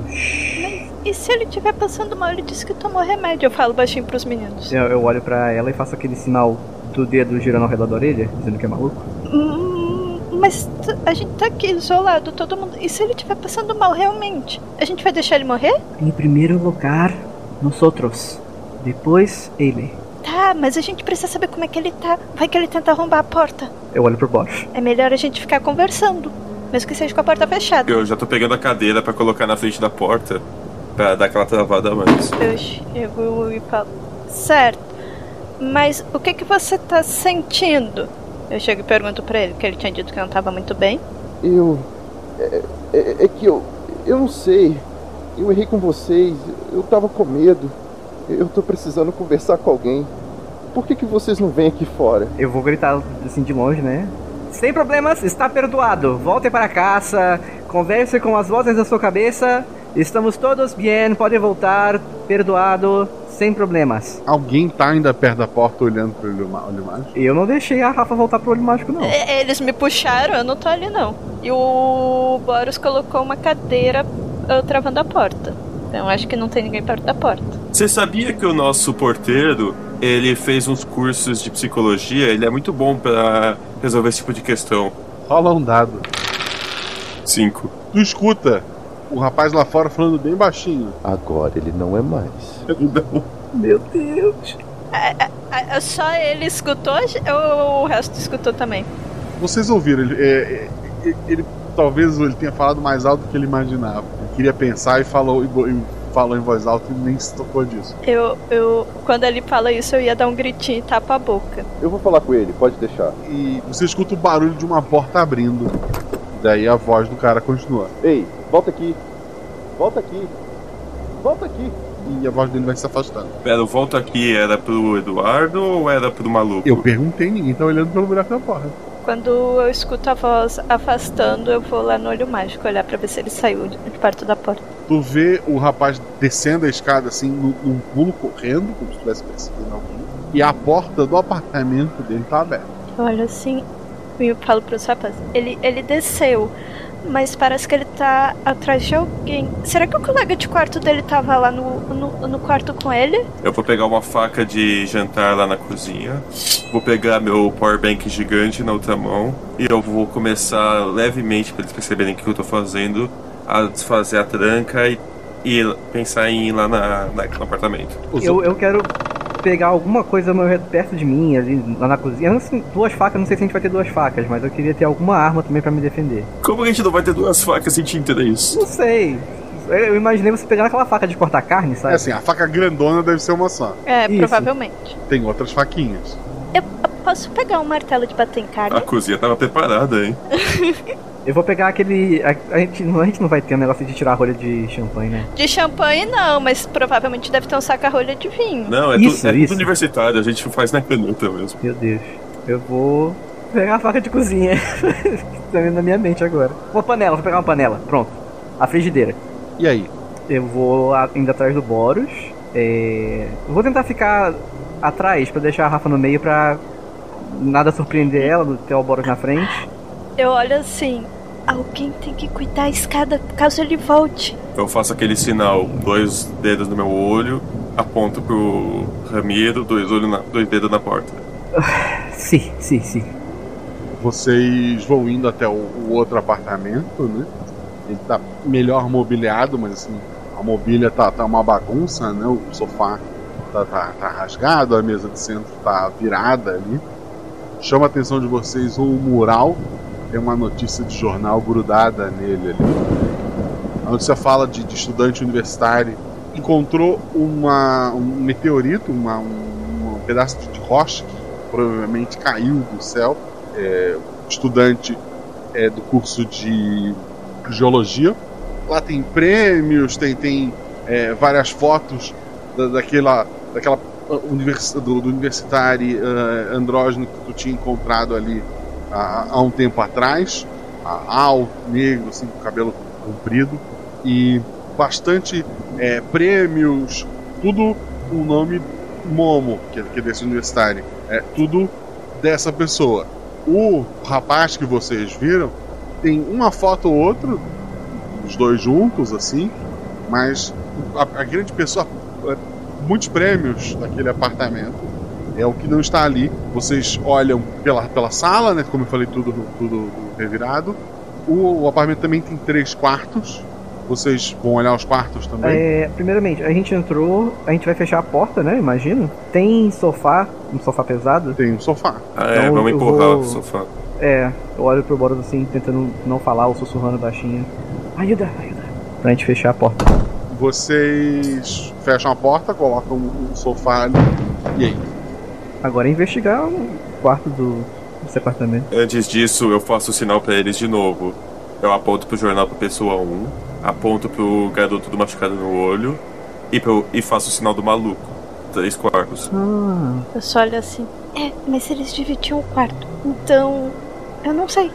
E se ele estiver passando mal, ele disse que tomou remédio. Eu falo baixinho pros meninos. Eu, eu olho pra ela e faço aquele sinal do dedo girando ao redor da orelha, dizendo que é maluco. Hum, Mas a gente tá aqui isolado, todo mundo. E se ele estiver passando mal realmente? A gente vai deixar ele morrer? Em primeiro lugar, nós outros. Depois, ele. Tá, mas a gente precisa saber como é que ele tá. Vai que ele tenta arrombar a porta. Eu olho pro Bosch. É melhor a gente ficar conversando. Mesmo que seja com a porta fechada. Eu já tô pegando a cadeira pra colocar na frente da porta. Pra dar aquela travada a mais. Eu chego e falo. Certo. Mas o que que você tá sentindo? Eu chego e pergunto pra ele, que ele tinha dito que não tava muito bem. Eu. É, é- é que eu. Eu não sei. Eu errei com vocês. Eu tava com medo. Eu tô precisando conversar com alguém. Por que, que vocês não vêm aqui fora? Eu vou gritar assim de longe, né? Sem problemas, está perdoado. Volte para casa, converse com as vozes da sua cabeça Estamos todos bem, podem voltar, perdoado, sem problemas. Alguém tá ainda perto da porta olhando pro olho, olho mágico? Eu não deixei a Rafa voltar pro olho mágico, não. É, Eles me puxaram, eu não tô ali não. E o Boros colocou uma cadeira ah, travando a porta. Então acho que não tem ninguém perto da porta. Você sabia que o nosso porteiro, ele fez uns cursos de psicologia, ele é muito bom pra resolver esse tipo de questão. Rola um dado. Cinco. Tu escuta o rapaz lá fora falando bem baixinho. Agora ele não é mais. Não. Meu Deus. Ah, Só ele escutou ou o resto escutou também? Vocês ouviram, ele, é, é, ele- talvez ele tenha falado mais alto do que ele imaginava. Ele queria pensar e falou, e e falou em voz alta e nem se tocou disso. Eu, eu, quando ele fala isso, eu ia dar um gritinho e tapa a boca. Eu vou falar com ele, pode deixar. E você escuta o barulho de uma porta abrindo. Daí a voz do cara continua. Ei, volta aqui. Volta aqui. Volta aqui. E a voz dele vai se afastando. Pera, o volta aqui era pro Eduardo ou era pro maluco? Eu perguntei, ninguém tá olhando pelo buraco da porta. Quando eu escuto a voz afastando, eu vou lá no olho mágico olhar pra ver se ele saiu de perto da porta. Tu vê o rapaz descendo a escada assim, num, num pulo correndo, como se estivesse perseguindo alguém. E a porta do apartamento dele tá aberta. Eu olho assim e eu falo pros rapazes. Ele, ele desceu, mas parece que ele tá atrás de alguém. Será que o colega de quarto dele tava lá no, no, no quarto com ele? Eu vou pegar uma faca de jantar lá na cozinha. Vou pegar meu powerbank gigante na outra mão. E eu vou começar levemente, pra eles perceberem o que eu tô fazendo, a desfazer a tranca e, e pensar em ir lá na, na, no apartamento. Eu, eu quero pegar alguma coisa perto de mim, ali lá na cozinha. Assim, duas facas, não sei se a gente vai ter duas facas, mas eu queria ter alguma arma também pra me defender. Como a gente não vai ter duas facas sem tinta isso? Não sei. Eu imaginei você pegando aquela faca de cortar carne, sabe? É assim, a faca grandona deve ser uma só. É, Isso. provavelmente. Tem outras faquinhas. Eu, eu posso pegar um martelo de bater em carne? A cozinha tava preparada, hein? Eu vou pegar aquele. A, a gente, não- a gente não vai ter um negócio de tirar a rolha de champanhe, né? De champanhe não, mas provavelmente deve ter um saca-rolha de vinho. Não, é, Isso, tu, é isso. tudo universitário, a gente faz na canuta mesmo. Meu Deus. Eu vou pegar a faca de cozinha. tá vindo na minha mente agora. Uma panela, vou pegar uma panela. Pronto. A frigideira. E aí? Eu vou a- indo atrás do Boros. É... eu Vou tentar ficar atrás pra deixar a Rafa no meio pra nada surpreender ela, ter o Boros na frente. Eu olho assim. Alguém tem que cuidar da escada caso ele volte. Eu faço aquele sinal, dois dedos no meu olho, aponto pro Ramiro, dois, olhos na, dois dedos na porta. Sim, sim, sim. Vocês vão indo até o, o outro apartamento, né? Ele tá melhor mobiliado, mas assim, a mobília tá, tá uma bagunça, né? O sofá tá, tá, tá rasgado, a mesa de centro tá virada ali. Chama a atenção de vocês o mural, tem uma notícia de jornal grudada nele ali. A notícia fala de, de estudante universitário encontrou uma, um meteorito, uma, um, um pedaço de rocha que provavelmente caiu do céu. É, estudante é, do curso de geologia. Lá tem prêmios, tem, tem é, várias fotos da, daquela, daquela univers, do, do universitário uh, andrógeno que tu tinha encontrado ali há, há um tempo atrás. Alto, negro, assim, com cabelo comprido. E bastante é, prêmios, tudo o nome Momo, que, que é desse universitário. É tudo dessa pessoa. O rapaz que vocês viram tem uma foto ou outra, os dois juntos, assim, mas a, a grande pessoa, é, muitos prêmios daquele apartamento. É o que não está ali. Vocês olham pela, pela sala, né? Como eu falei, tudo, tudo revirado. O, o apartamento também tem três quartos. Vocês vão olhar os quartos também? É, primeiramente, a gente entrou, a gente vai fechar a porta, né? Imagino. Tem sofá, um sofá pesado? Tem um sofá. Ah, é, vamos eu empurrar vou- o sofá. É, eu olho pro Boros assim, tentando não falar ou sussurrando baixinho. Ajuda, ajuda. Pra gente fechar a porta. Vocês fecham a porta, colocam um sofá ali. E aí? Agora é investigar o quarto do, desse apartamento. Antes disso, eu faço o sinal pra eles de novo. Eu aponto pro jornal pra pessoa 1, aponto pro garoto do machucado no olho e, pro, e faço o sinal do maluco. Três quartos. Ah. Eu só olho assim. É, mas eles dividiam o quarto. Então, eu não sei.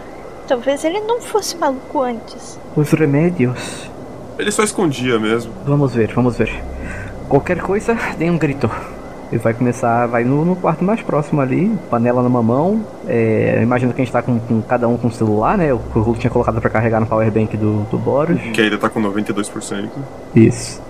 Talvez ele não fosse maluco antes. Os remédios. Ele só escondia mesmo. Vamos ver, vamos ver. Qualquer coisa, dê um grito. Ele vai começar, vai no, no quarto mais próximo ali, panela numa mão. É, eu imagino que a gente tá com, com cada um com o celular, né? O que o Hulk tinha colocado pra carregar no powerbank do, do Boros. Que ainda tá com 92%. Isso.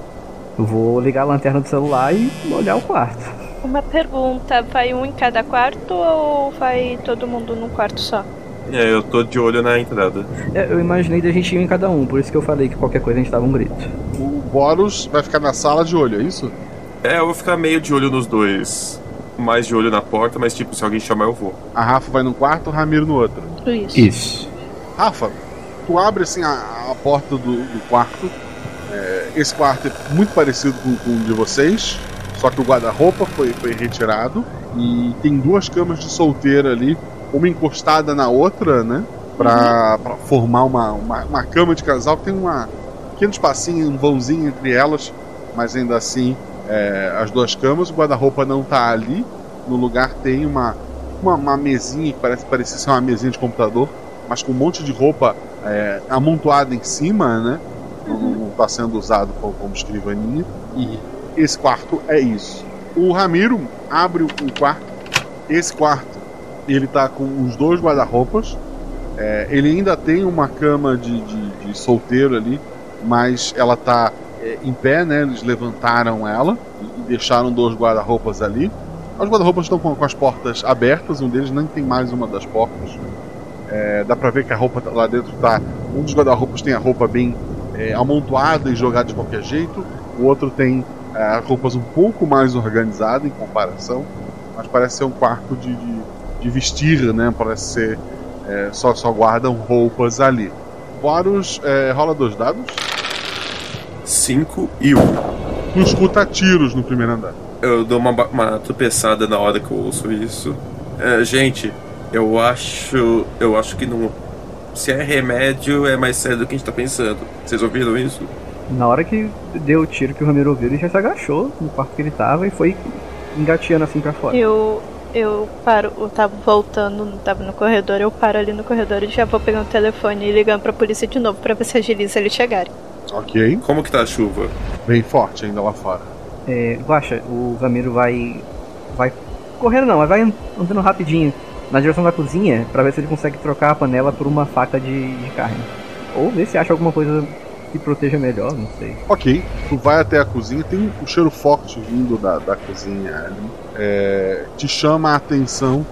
Eu vou ligar a lanterna do celular e olhar o quarto. Uma pergunta, vai um em cada quarto ou vai todo mundo num quarto só? É, eu tô de olho na entrada. É, eu imaginei da gente ir em cada um, por isso que eu falei que qualquer coisa a gente dava um grito. O Boros vai ficar na sala de olho, é isso? É, eu vou ficar meio de olho nos dois. Mais de olho na porta, mas tipo, se alguém chamar eu vou. A Rafa vai num quarto, o Ramiro no outro. Isso. Isso. Rafa, tu abre assim a, a porta do, do quarto. É, esse quarto é muito parecido com, com o de vocês, só que o guarda-roupa foi, foi retirado e tem duas camas de solteira ali, uma encostada na outra, né? Pra, pra formar uma, uma, uma cama de casal que tem uma pequeno espacinho, um vãozinho entre elas, mas ainda assim é, as duas camas. O guarda-roupa não tá ali. No lugar tem uma, uma, uma mesinha que parece parecer ser uma mesinha de computador, mas com um monte de roupa é, amontoada em cima, né? Não, não tá sendo usado como, como escrivaninha. E esse quarto é isso. O Ramiro abre o o quarto. Esse quarto ele tá com os dois guarda-roupas. É, ele ainda tem uma cama de, de, de solteiro ali, mas ela tá é, em pé, né? Eles levantaram ela e, e deixaram dois guarda-roupas ali. Os guarda-roupas estão com, com as portas abertas, um deles nem tem mais uma das portas. É, dá pra ver que a roupa tá- lá dentro tá. Um dos guarda-roupas tem a roupa bem é, amontoada e jogada de qualquer jeito, o outro tem é, roupas um pouco mais organizadas em comparação, mas parece ser um quarto de, de, de vestir, né? Parece ser. é, só, só guardam roupas ali. Boros, é, rola dois dados. 5 e 1. Um. Tu escuta tiros no primeiro andar. Eu dou uma, uma tropeçada na hora que eu ouço isso. É, gente, eu acho. Eu acho que não. Se é remédio, é mais sério do que a gente tá pensando. Vocês ouviram isso? Na hora que deu o tiro que o Ramiro ouviu, ele já se agachou no quarto que ele tava e foi engateando assim pra fora. Eu, eu paro, eu tava voltando, tava no corredor, eu paro ali no corredor e já vou pegando o telefone e ligando pra polícia de novo pra ver se agiliza eles chegarem. Ok. Como que tá a chuva? Bem forte ainda lá fora. É, Guaxa, o Ramiro vai. vai correndo não, mas vai andando rapidinho na direção da cozinha pra ver se ele consegue trocar a panela por uma faca de, de carne. Ou ver se acha alguma coisa que proteja melhor, não sei. Ok, tu vai até a cozinha, tem um cheiro forte vindo da, da cozinha ali. É, te chama a atenção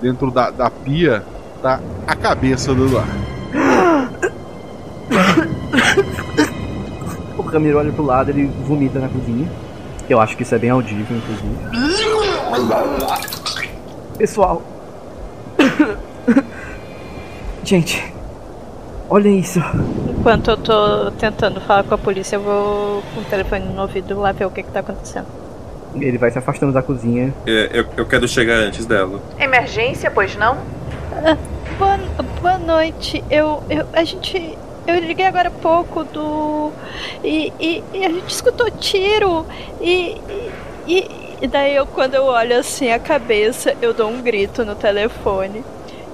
dentro da, da pia tá a cabeça do Eduardo. O Ramiro olha pro lado, ele vomita na cozinha. Eu acho que isso é bem audível, inclusive. Pessoal. Gente, olha isso. Enquanto eu tô tentando falar com a polícia, eu vou com o telefone no ouvido lá ver o que que tá acontecendo. Ele vai se afastando da cozinha. É, eu, eu quero chegar antes dela. Emergência, pois não? Ah, boa, boa noite. Eu, eu. A gente. Eu liguei agora há pouco do. E, e, e a gente escutou tiro. E, e, e daí eu, quando eu olho assim a cabeça, eu dou um grito no telefone.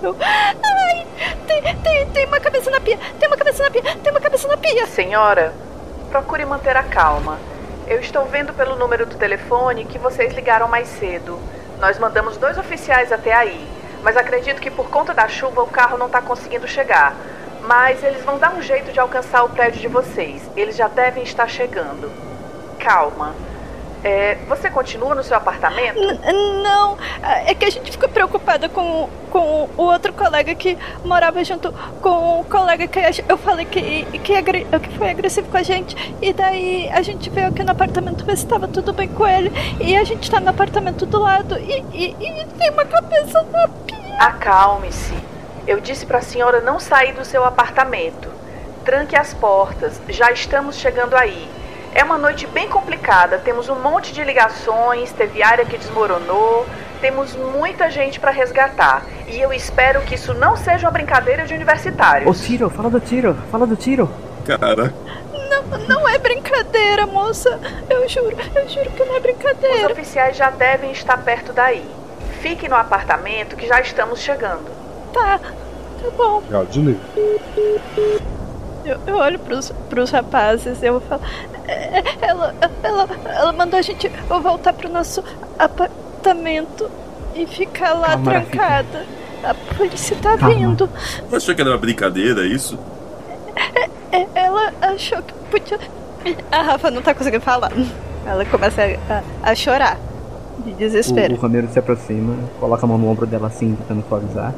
Eu. Ai! Tem, tem, tem uma cabeça na pia! Tem uma cabeça na pia! Tem uma cabeça na pia! Senhora, procure manter a calma. Eu estou vendo pelo número do telefone que vocês ligaram mais cedo. Nós mandamos dois oficiais até aí, mas acredito que por conta da chuva o carro não está conseguindo chegar. Mas eles vão dar um jeito de alcançar o prédio de vocês. Eles já devem estar chegando. Calma. É, você continua no seu apartamento? N- Não, é que a gente ficou preocupada com, com o outro colega que morava junto com o colega que eu falei que, que, que foi agressivo com a gente. E daí a gente veio aqui no apartamento ver se estava tudo bem com ele. E a gente tá no apartamento do lado e, e, e tem uma cabeça na pia. Acalme-se. Eu disse para a senhora não sair do seu apartamento. Tranque as portas. Já estamos chegando aí. É uma noite bem complicada. Temos um monte de ligações, teve área que desmoronou, temos muita gente para resgatar. E eu espero que isso não seja uma brincadeira de Ô universitários. tiro, fala do tiro, fala do tiro. Cara. Não, não é brincadeira, moça. Eu juro, eu juro que não é Os brincadeira. oficiais já devem estar perto daí. Fique no apartamento que já estamos chegando. Tá, tá bom. Legal, desliga. Eu, eu olho pros, pros rapazes eu falo. "É, é, Ela, ela, ela mandou a gente voltar pro nosso apartamento e ficar lá Calma, trancada. A polícia tá Calma. vindo. Você achou que era uma brincadeira, é isso? Ela achou que podia. A Rafa não tá conseguindo falar. Ela começa a, a- a chorar. De desespero. O, o Ramiro se aproxima, coloca a mão no ombro dela assim, tentando suavizar.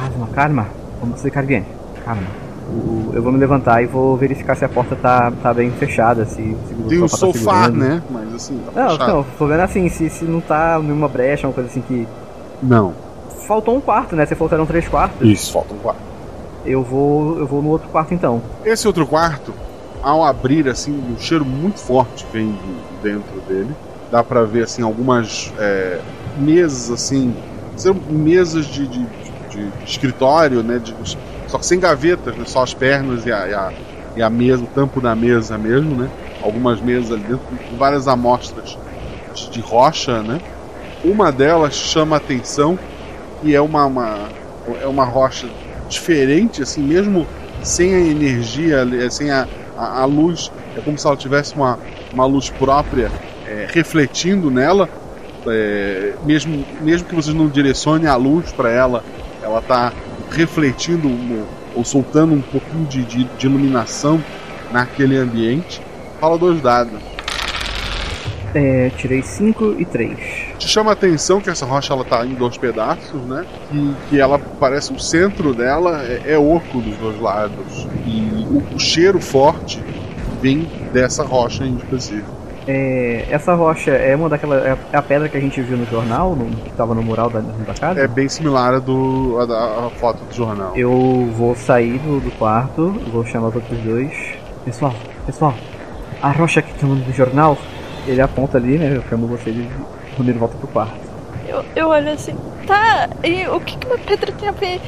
Calma, calma. Vamos ficar bem. Calma. O- eu vou me levantar e vou verificar se a porta tá, tá bem fechada, se, se o Tem sofá tá sofá, segurando. né? Mas assim, tá Não, fechado. não, tô vendo assim, se, se não tá nenhuma brecha, uma coisa assim que. Não. Faltou um quarto, né? Você eram três quartos. Isso, falta um quarto. Eu vou. Eu vou no outro quarto então. Esse outro quarto, ao abrir assim, um cheiro muito forte vem de dentro dele. Dá pra ver assim algumas é, mesas assim, são mesas de, de- de- escritório, né? de- só que sem gavetas, né? Só as pernas e a, e a, e a mesa, o tampo da mesa mesmo, né? Algumas mesas ali dentro com várias amostras de, de rocha, né? Uma delas chama atenção e é uma, uma é uma rocha diferente, assim, mesmo sem a energia, eh, sem a, a, a luz, é como se ela tivesse uma, uma luz própria eh, refletindo nela, eh, mesmo, mesmo que vocês não direcionem a luz para ela, ela está refletindo um- ou soltando um pouquinho de, de, de iluminação naquele ambiente. Fala dois dados. É, tirei 5 e 3. Te chama a atenção que essa rocha ela tá em dois pedaços, né? E que ela parece o centro dela é, é oco dos dois lados. E o, o cheiro forte vem dessa rocha em específico. É, essa rocha é uma daquelas. É a- é a pedra que a gente viu no jornal, no, que tava no mural da, da casa? É bem similar a, do, a da a foto do jornal. Eu vou sair do, do quarto, vou chamar os outros dois. Pessoal, pessoal, a rocha que tem no jornal, ele aponta ali, né? Eu chamo vocês e o volta pro quarto. Eu, eu olho assim, tá, e o que, que uma pedra tem a ver?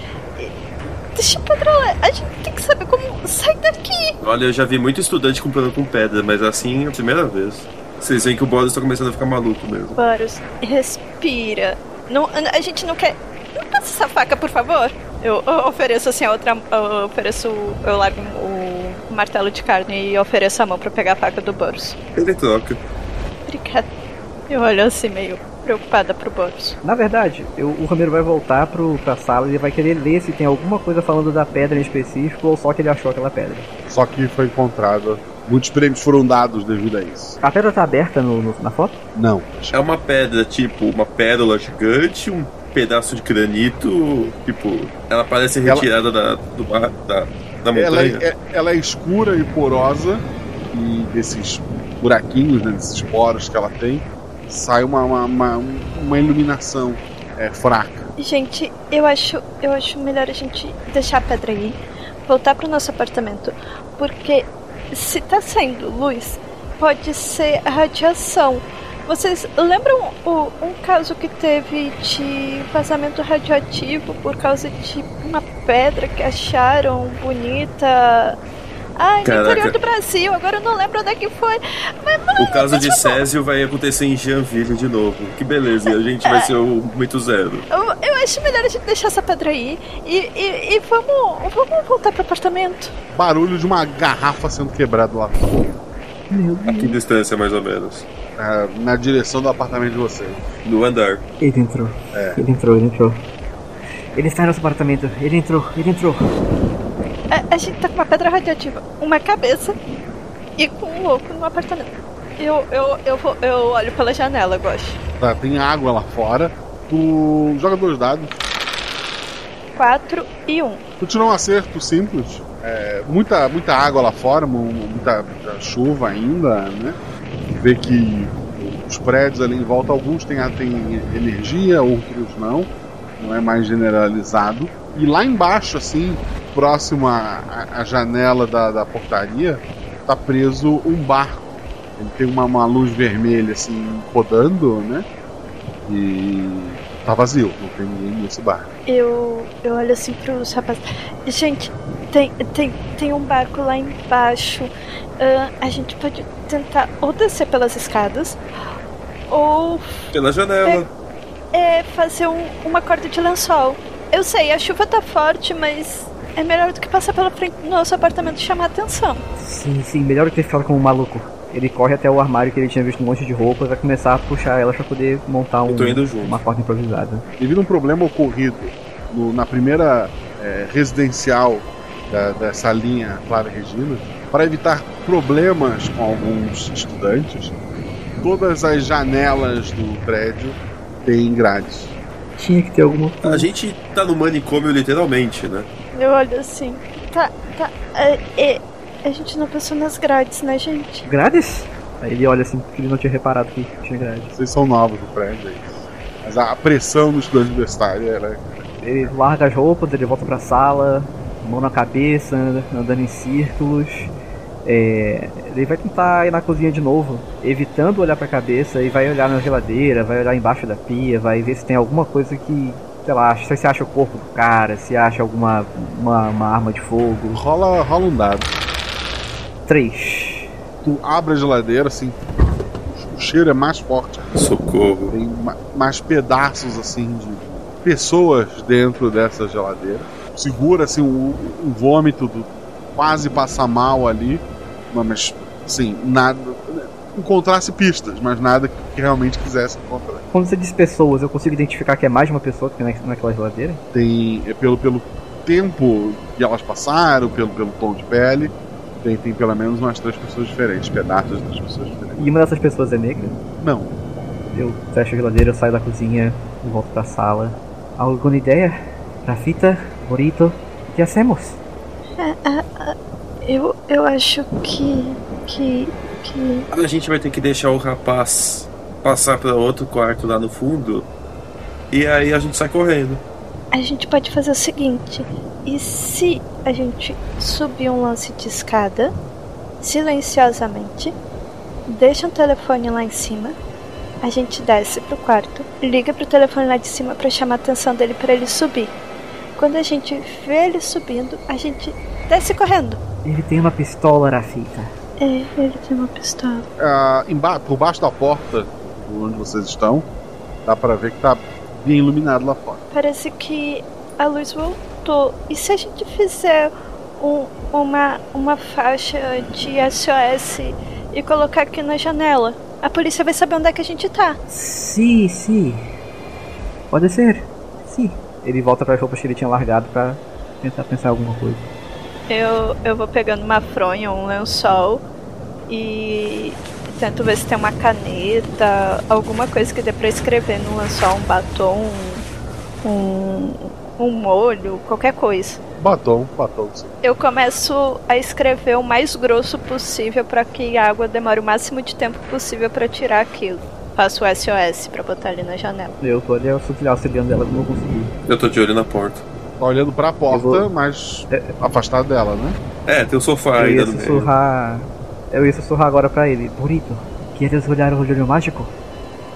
Deixa a pedra lá, a gente tem que saber como sair daqui. Olha, eu já vi muito estudante comprando com pedra, mas assim é a primeira vez. Vocês veem que o Boris tá começando a ficar maluco mesmo. Boros, respira. Não, a gente não quer. Não passa essa faca, por favor. Eu, eu ofereço assim a outra. Eu ofereço. Eu largo o martelo de carne e ofereço a mão pra pegar a faca do Boros. Ele troca. Obrigada. Eu olho assim meio preocupada pro Boros. Na verdade, eu- o Ramiro vai voltar pro, pra sala e ele vai querer ler se tem alguma coisa falando da pedra em específico ou só que ele achou aquela pedra. Só que foi encontrada. Muitos prêmios foram dados devido a isso. A pedra tá aberta no, no- na foto? Não. É uma pedra, tipo, uma pérola gigante, um pedaço de granito, tipo, ela parece Ela- retirada da, do mar, da, da Ela montanha. é, ela é escura e porosa, e desses buraquinhos, né, desses poros que ela tem, sai uma, uma, uma, uma iluminação é, fraca. Gente, eu acho, eu acho melhor a gente deixar a pedra aí, voltar pro nosso apartamento, porque se tá saindo luz, pode ser radiação. Vocês lembram o, um caso que teve de vazamento radioativo por causa de uma pedra que acharam bonita? Ai, no Caraca. interior do Brasil, agora eu não lembro onde é que foi. Mas, mano, O caso de Césio vai acontecer em Joinville de novo. Que beleza, e a gente vai ser o muito zero. Eu, eu acho melhor a gente deixar essa pedra aí e, e, e vamos, vamos voltar pro apartamento. Barulho de uma garrafa sendo quebrada lá fora. A que distância, mais ou menos? É, na direção do apartamento de vocês. No andar. Ele entrou. É. Ele entrou, ele entrou. Ele está no nosso apartamento. Ele entrou, ele entrou. A, a gente tá com uma pedra radioativa, uma cabeça e com um louco no apartamento. Eu, eu, eu, vou, eu olho pela janela, gosto. Tá, tem água lá fora. Tu joga dois dados. Quatro e um. Tu tirou um acerto simples. É, muita, muita água lá fora, mu- muita, muita chuva ainda, né? Vê que os prédios ali em volta, alguns têm, têm energia, outros não. Não é mais generalizado. E lá embaixo, assim, próximo à, à- janela da, da portaria, tá preso um barco. Ele tem uma, uma luz vermelha, assim, rodando, né? E tá vazio, não tem ninguém nesse barco. Eu, eu olho assim pros rapazes. Gente, tem, tem, tem um barco lá embaixo. Ah, a gente pode tentar ou descer pelas escadas ou Pela janela. é, fazer um- uma corda de lençol. Eu sei, a chuva tá forte, mas é melhor do que passar pela frente do nosso apartamento e chamar atenção. Sim, sim, melhor do que ficar como um maluco. Ele corre até o armário que ele tinha visto um monte de roupas vai começar a puxar elas pra poder montar um, uma porta improvisada. Devido a um problema ocorrido no- na primeira é, residencial da- dessa linha Flávia Regina, para evitar problemas com alguns estudantes, todas as janelas do prédio têm grades. Tinha que ter alguma A gente tá no manicômio literalmente, né? Eu olho assim. Tá, tá. É, é, a gente não pensou nas grades, né, gente? Grades? Aí ele olha assim, porque ele não tinha reparado que tinha grade. Vocês são novos no prédio, é isso. Mas a pressão do estudante universitário era. Ele larga as roupas, ele volta pra sala, mão na cabeça, andando em círculos. É, ele vai tentar ir na cozinha de novo, evitando olhar pra cabeça e vai olhar na geladeira, vai olhar embaixo da pia, vai ver se tem alguma coisa que, sei lá, se você acha o corpo do cara, se acha alguma uma, uma arma de fogo. Rola, rola um dado. Três. Tu abre a geladeira, assim. O cheiro é mais forte. Socorro. Tem ma- mais pedaços, assim, de pessoas dentro dessa geladeira. Segura, assim, um, um vômito do quase passa mal ali. Mas, assim, nada. Encontrasse pistas, mas nada que realmente quisesse encontrar. Quando você diz pessoas, eu consigo identificar que é mais de uma pessoa que tem na- naquela geladeira? Tem, é pelo, pelo tempo que elas passaram, pelo, pelo tom de pele, tem, tem pelo menos umas três pessoas diferentes, pedaços de três pessoas diferentes. E uma dessas pessoas é negra? Não. Eu fecho a geladeira, eu saio da cozinha volto pra sala. Alguma ideia? Rafita, Burrito, o que hacemos? É, é, é, eu, eu acho que. que. A gente vai ter que deixar o rapaz passar pra outro quarto lá no fundo. E aí a gente sai correndo. A gente pode fazer o seguinte: e se a gente subir um lance de escada, silenciosamente, deixa um telefone lá em cima, a gente desce pro quarto, liga pro telefone lá de cima pra chamar a atenção dele pra ele subir. Quando a gente vê ele subindo, a gente desce correndo. Ele tem uma pistola, Rafita. É, ele tem uma pistola. Ah, emba por baixo da porta onde vocês estão, dá pra ver que tá bem iluminado lá fora. Parece que a luz voltou. E se a gente fizer um- uma, uma faixa de SOS e colocar aqui na janela? A polícia vai saber onde é que a gente tá. Sim, sim. Pode ser. Sim. Ele volta para as roupas que ele tinha largado pra tentar pensar alguma coisa. Eu, eu vou pegando uma fronha, um lençol e tento ver se tem uma caneta, alguma coisa que dê pra escrever no lençol, um batom, um, um molho, qualquer coisa. Batom, batom, sim. Eu começo a escrever o mais grosso possível para que a água demore o máximo de tempo possível para tirar aquilo. Faço o SOS pra botar ali na janela. Eu tô ali auxiliando ela eu consegui. Eu tô de olho na porta. Tá olhando pra porta, vou- mas afastado dela, né? É, tem o sofá Eu ainda ia no meio. sussurrar. Eu ia sussurrar agora pra ele. Burrito, queres olhar o olho mágico?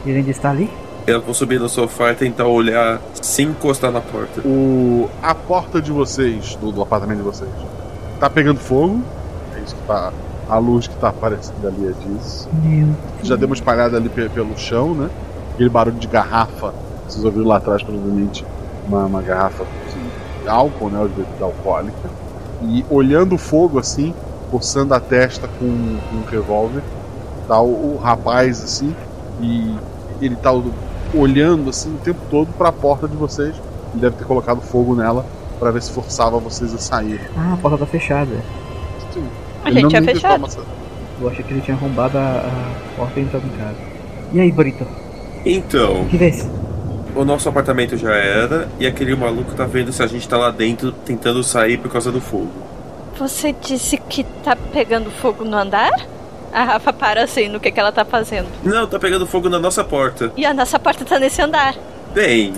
Ele ainda está ali? Eu vou subir no sofá e tentar olhar sem encostar na porta. O, a porta de vocês, do, do apartamento de vocês, tá pegando fogo. É isso que tá. A luz que tá aparecendo ali é disso. Meu Já deu uma espalhada ali pe- pelo chão, né? Aquele barulho de garrafa. Vocês ouviram lá atrás, provavelmente, uma, uma garrafa de álcool, né? De bebida alcoólica. E olhando o fogo assim, coçando a testa com, com um revólver, tá o, o rapaz assim, e ele tá olhando assim o tempo todo pra porta de vocês. Ele deve ter colocado fogo nela pra ver se forçava vocês a sair. Ah, a porta tá fechada. Sim. A Ele gente não é fechado. a. Eu achei que ele tinha arrombado a, a porta e entrado em casa. E aí, Burrito? Então, Que vez? o nosso apartamento já era e aquele maluco tá vendo se a gente tá lá dentro tentando sair por causa do fogo. Você disse que tá pegando fogo no andar? A Rafa para assim no que, que ela tá fazendo. Não, tá pegando fogo na nossa porta. E a nossa porta tá nesse andar. Bem,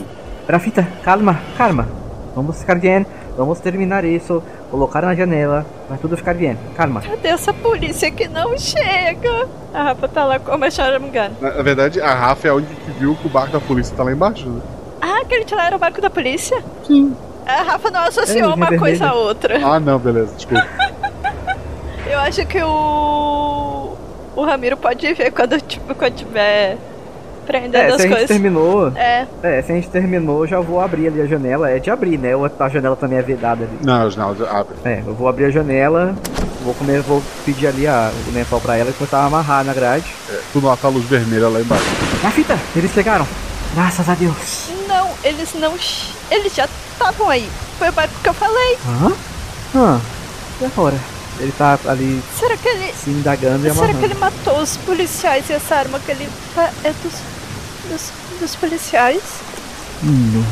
Rafita, calma, calma. Vamos ficar bem. Vamos terminar isso. Colocar na janela. Vai tudo ficar bem. Calma. Cadê essa polícia que não chega? A Rafa tá lá como a choramingana. Na, na verdade, a Rafa é a única que viu que o barco da polícia tá lá embaixo, né? Ah, aquele lá era o barco da polícia? Sim. A Rafa não associou É, uma vermelho. coisa a outra. Ah, não, beleza, desculpa. Eu acho que o. O Ramiro pode ver quando, tipo, quando tiver aprendendo É, as se a gente coisas. terminou. É. É, se a gente terminou, já vou abrir ali a janela. É de abrir, né? Ou a janela também é vedada ali. Não, a janela abre. É, eu vou abrir a janela, vou comer, vou pedir ali a, o lençol pra ela e começar a amarrar na grade. É, tu nota a luz vermelha lá embaixo. Na fita, eles chegaram. Graças a Deus. Eles não. Eles já estavam aí. Foi o barco que eu falei. Hã? Hã? E agora? Ele tá ali Será que ele. se indagando e Será que ele matou os policiais e essa arma que ele. tá- é dos. dos, dos policiais? Não.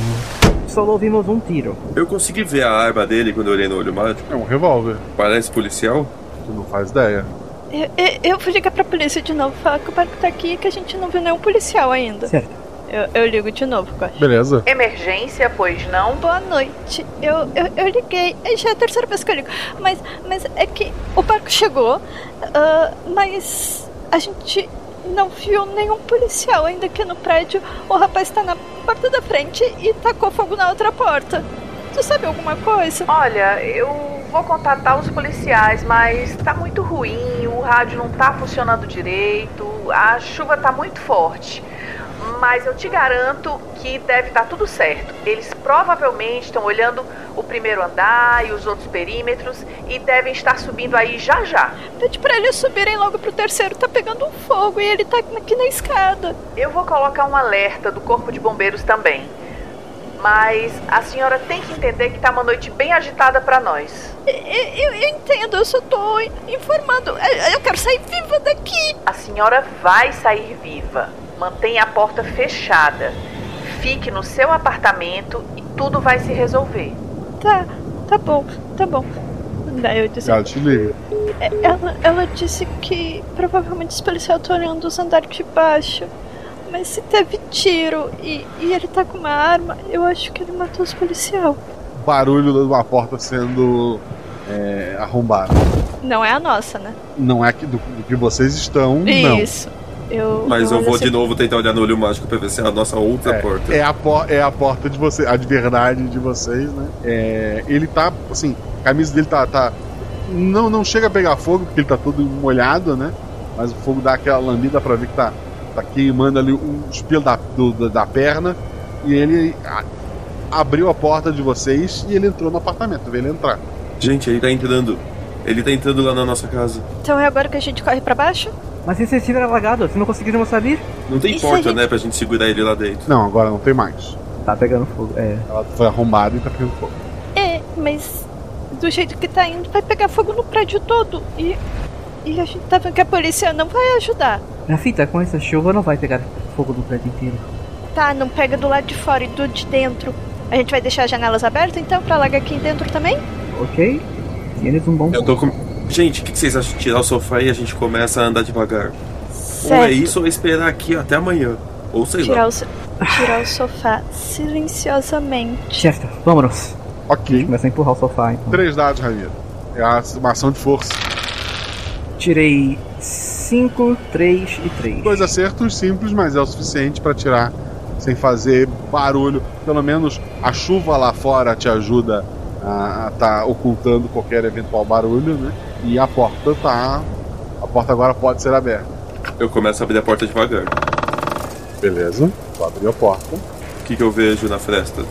Só ouvimos um tiro. Eu consegui ver a arma dele quando eu olhei no olho mágico. É um revólver. Parece policial? Tu não faz ideia. Eu, eu, eu vou ligar pra polícia de novo, falar que o barco tá aqui e que a gente não viu nenhum policial ainda. Certo. Eu, eu ligo de novo, Guaxa. Beleza. Emergência, pois não? Boa noite. Eu, eu, eu liguei. Já é a terceira vez que eu ligo. Mas, mas é que o barco chegou, ah, mas a gente não viu nenhum policial ainda aqui no prédio. O rapaz tá na porta da frente e tacou fogo na outra porta. Tu sabe alguma coisa? Olha, eu vou contatar os policiais, mas tá muito ruim, o rádio não tá funcionando direito, a chuva tá muito forte. Mas eu te garanto que deve estar tudo certo. Eles provavelmente estão olhando o primeiro andar e os outros perímetros e devem estar subindo aí já já. Pede pra eles subirem logo pro terceiro. Tá pegando um fogo e ele tá aqui na escada. Eu vou colocar um alerta do Corpo de Bombeiros também. Mas a senhora tem que entender que tá uma noite bem agitada para nós. Eu, eu, eu entendo, eu só tô informando. Eu, eu quero sair viva daqui. A senhora vai sair viva. Mantenha a porta fechada. Fique no seu apartamento e tudo vai se resolver. Tá, tá bom, tá bom. Daí eu disse. Ela te liga. É, Ela, ela disse que provavelmente os policiais estão olhando os andares de baixo. Mas se teve tiro e, e ele tá com uma arma, eu acho que ele matou os policiais. Barulho de uma porta sendo é, arrombada. Não é a nossa, né? Não é que do, do que vocês estão, não. Isso. Eu, Mas eu vou assim- de novo tentar olhar no olho mágico pra ver se é a nossa outra porta. É a, por- é a porta de vocês, a de verdade de vocês, né? É, ele tá, assim, a camisa dele tá. tá- não, não chega a pegar fogo, porque ele tá todo molhado, né? Mas o fogo dá aquela lambida pra ver que tá, tá queimando ali os pelos da, do- da, da perna. E ele a- abriu a porta de vocês e ele entrou no apartamento, vê ele entrar. Gente, ele tá entrando. Ele tá entrando lá na nossa casa. Então é agora que a gente corre pra baixo? Mas e se estiver alagado? Se não conseguirmos sair? Não tem E porta, gente- né, pra gente segurar ele lá dentro. Não, agora não tem mais. Tá pegando fogo, é. Ela foi arrombada e tá pegando fogo. É, mas do jeito que tá indo, vai pegar fogo no prédio todo. E, e a gente tá vendo que a polícia não vai ajudar. Na fita, com essa chuva não vai pegar fogo no prédio inteiro. Tá, não pega do lado de fora e do de dentro. A gente vai deixar as janelas abertas então pra alagar aqui dentro também? Ok? Tienes um bom Eu tô com. Gente, o que que vocês acham de tirar o sofá e a gente começa a andar devagar? Ou Certo. é isso ou é esperar aqui até amanhã. Ou sei Tirar lá. o, so- tirar o sofá silenciosamente. Certo, vamos. Ok. Começa a empurrar o sofá, então. Três dados, Ramiro. É a- uma ação de força. Tirei 5, 3 e 3. Dois acertos simples, mas é o suficiente pra tirar sem fazer barulho. Pelo menos a chuva lá fora te ajuda a estar ocultando qualquer eventual barulho, né? E a porta tá. A porta agora pode ser aberta. Eu começo a abrir a porta devagar. Beleza. Tu abriu a porta. O que, que eu vejo na fresta?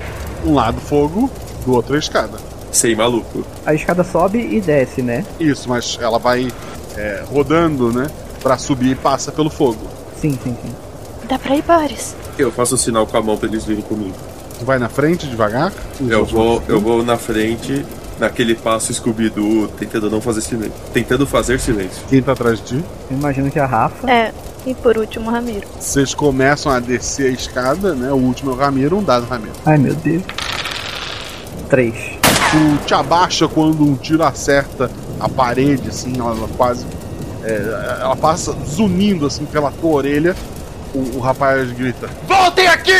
Um lado fogo, do outro a escada. Sei, maluco. A escada sobe e desce, né? Isso, mas ela vai é, rodando, né? Pra subir e passa pelo fogo. Sim, sim, sim. Dá pra ir, Boris? Eu faço um sinal com a mão pra eles virem comigo. Tu vai na frente devagar? Eu vou, eu vou na frente, naquele passo Scooby-Doo, tentando não fazer silêncio. Tentando fazer silêncio. Quem tá atrás de ti? Eu imagino que a Rafa. É, e por último, Ramiro. Vocês começam a descer a escada, né? O último é o Ramiro, um dado Ramiro. Ai meu Deus. 3. Tu te abaixa quando um tiro acerta a parede, assim, ela, ela quase. é, ela passa zunindo assim pela tua orelha. O, o rapaz grita: Voltem aqui!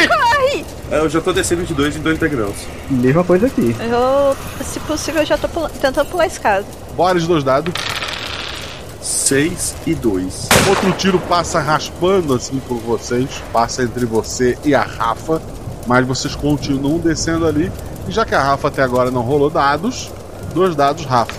É, Eu já tô descendo de dois em dois degraus. Mesma coisa aqui. Eu, se possível, eu já tô pula- tentando pular a escada. Bora de dois dados. 6 e 2. Outro tiro passa raspando assim por vocês, passa entre você e a Rafa, mas vocês continuam descendo ali. E já que a Rafa até agora não rolou dados, dois dados Rafa.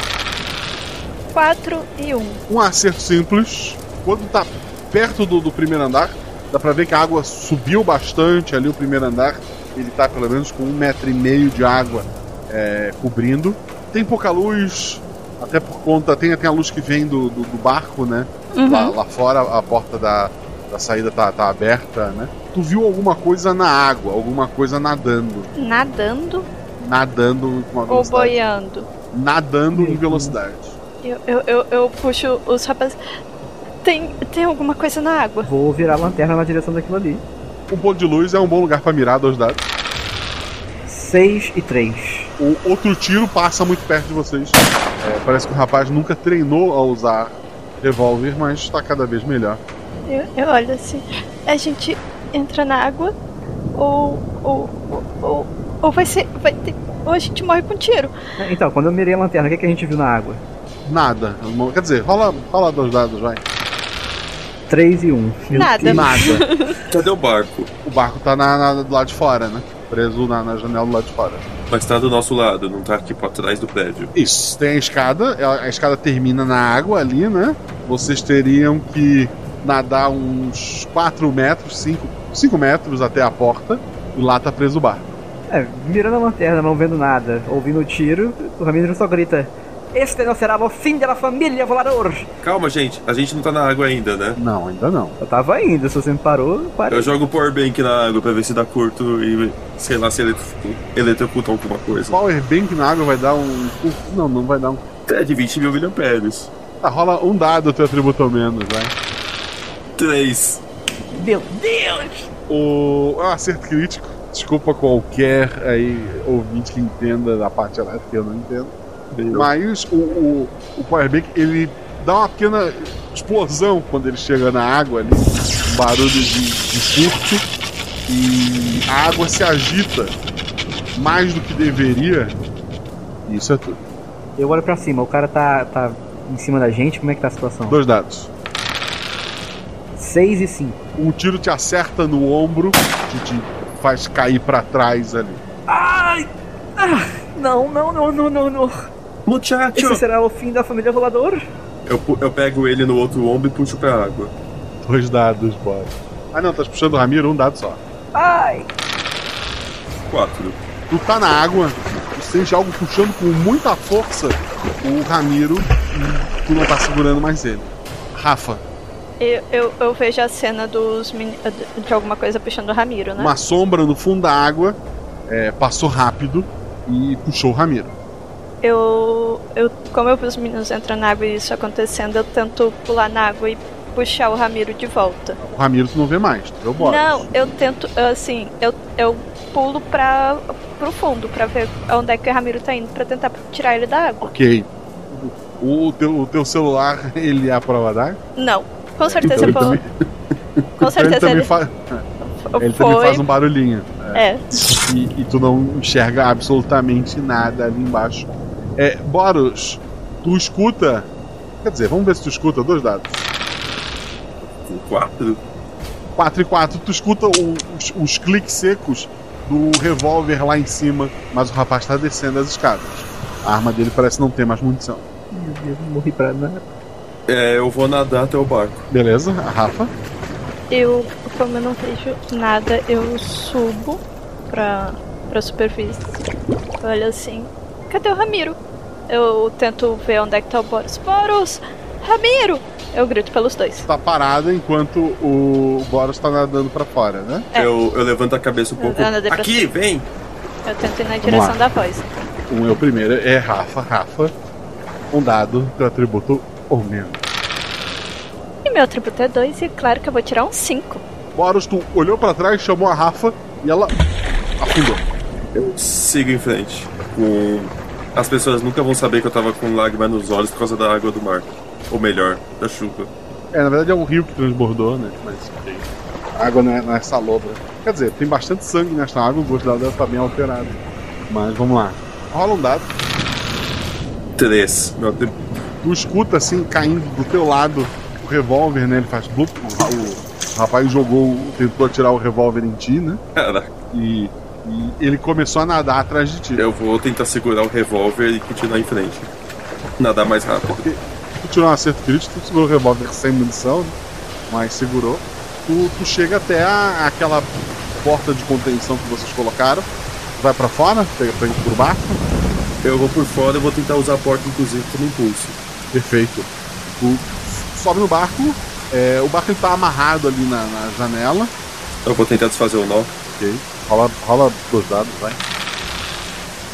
4 e 1. Um acerto simples. Quando tá perto do, do primeiro andar, Dá pra ver que a água subiu bastante ali o primeiro andar. Ele tá pelo menos com um metro e meio de água é, cobrindo. Tem pouca luz, até por conta. Tem, tem a luz que vem do, do, do barco, né? Uhum. Lá, lá fora a porta da, da saída tá, tá aberta, né? Tu viu alguma coisa na água, alguma coisa nadando. Nadando Nadando com uma ou velocidade. boiando? Nadando em velocidade. Eu, eu, eu, eu puxo os rapazes. Tem, tem alguma coisa na água? Vou virar a lanterna na direção daquilo ali. Um ponto de luz é um bom lugar pra mirar dois dados. 6 e 3. O outro tiro passa muito perto de vocês. É, parece que o rapaz nunca treinou a usar revólver, mas está cada vez melhor. Eu, eu olho assim. A gente entra na água ou. ou. ou, ou, vai ser. Vai ter, ou a gente morre com tiro. É, Então, quando eu mirei a lanterna, o que, que a gente viu na água? Nada. Quer dizer, rola, rola dois dados, vai. 3 e 1. Um. Nada. Nada. Cadê o barco? O barco tá na, na- do lado de fora, né? Preso na, na janela do lado de fora. Mas tá do nosso lado, não tá aqui pra trás do prédio. Isso, tem a escada, a a escada termina na água ali, né? Vocês teriam que nadar uns 4 metros, 5, 5 metros até a porta, e lá tá preso o barco. É, mirando a lanterna, não vendo nada, ouvindo o tiro, o Ramiro só grita: Este não será o fim da família volador! Calma, gente, a gente não tá na água ainda, né? Não, ainda não. Eu tava indo, se você me parou, parei. Eu jogo o powerbank na água pra ver se dá curto e sei lá se eletro- eletrocuta alguma coisa. Powerbank na água vai dar um. Não, não vai dar um. É de 20 mil miliamperes. Tá, rola um dado teu atributo ao menos, vai. 3. Meu Deus! O. Um acerto crítico. Desculpa qualquer aí ouvinte que entenda da parte elétrica, eu não entendo. Mas o, o, o Powerbank ele dá uma pequena explosão quando ele chega na água ali, um barulho de, de curto, e a água se agita mais do que deveria. E Isso é tudo. Eu olho pra cima, o cara tá, tá em cima da gente, como é que tá a situação? Dois dados. 6 e 5. Um tiro te acerta no ombro, que te faz cair pra trás ali. Ai! Ah, não, não, não, não, não, não. Muchacho! Esse será o fim da família volador? Eu, eu pego ele no outro ombro e puxo pra água. Dois dados, bora. Ah não, tá puxando o Ramiro, um dado só. Ai! 4. Tu tá na água, tu sente algo puxando com muita força o Ramiro e tu não tá segurando mais ele. Rafa, Eu, eu, eu vejo a cena dos de alguma coisa puxando o Ramiro, né? uma sombra no fundo da água é, passou rápido e puxou o Ramiro. Eu, eu, como eu vi os meninos entrando na água e isso acontecendo, eu tento pular na água e puxar o Ramiro de volta. O Ramiro tu não vê mais, tu vê o Boris. Não, eu tento, assim, eu, eu pulo pra, pro fundo pra ver onde é que o Ramiro tá indo pra tentar tirar ele da água. Ok. O teu, o teu celular, ele é a prova d'água? Não, com certeza Então eu vou. Com certeza ele também, ele. fa- ele também foi- faz um barulhinho. É. E, e tu não enxerga absolutamente nada ali embaixo. É, Boros, tu escuta. Quer dizer, vamos ver se tu escuta dois dados. Com 4. 4 e 4, tu escuta os, os cliques secos do revólver lá em cima, mas o rapaz tá descendo as escadas. A arma dele parece não ter mais munição. Meu Deus, eu morri pra nada. É, eu vou nadar até o barco. Beleza, a Rafa. Eu, como eu não vejo nada, eu subo pra, pra superfície. Olha assim. Cadê o Ramiro? Eu tento ver onde é que tá o Boros. Boros! Ramiro! Eu grito pelos dois. Tá parada enquanto o Boros tá nadando pra fora, né? É. Eu, eu levanto a cabeça um pouco. Aqui, cima. vem! Eu tento ir na direção da voz. O meu primeiro é Rafa. Rafa, um dado, teu atributo ou menos. E meu atributo é 2 e claro que eu vou tirar um 5. Boros, tu olhou pra trás, chamou a Rafa e ela afundou. Eu sigo em frente. Com... As pessoas nunca vão saber que eu tava com lágrima nos olhos por causa da água do mar. Ou melhor, da chuva. É, na verdade é um rio que transbordou, né? Mas ok. A água não é, não é salobra. Quer dizer, tem bastante sangue nessa água, o gosto dela deve estar bem alterado. Mas vamos lá. Rola um dado. 3. Meu atributo. Tu escuta assim, caindo do teu lado, o revólver, né? Ele faz blup. O, o rapaz jogou, tentou atirar o revólver em ti, né? Caraca. E, e ele começou a nadar atrás de ti. Eu vou tentar segurar o revólver e continuar em frente. Nadar mais rápido. Tu tirou um acerto crítico, tu segurou o revólver sem munição, né? mas segurou. Tu, tu chega até a- aquela porta de contenção que vocês colocaram. Vai pra fora, pega pra ir pro barco. Eu vou por fora, eu vou tentar usar a porta, inclusive, como impulso. Perfeito. Tu sobe no barco. é, o barco ele tá amarrado ali na, na janela. Eu vou tentar desfazer o nó. Ok. Rola, rola dois dados, vai.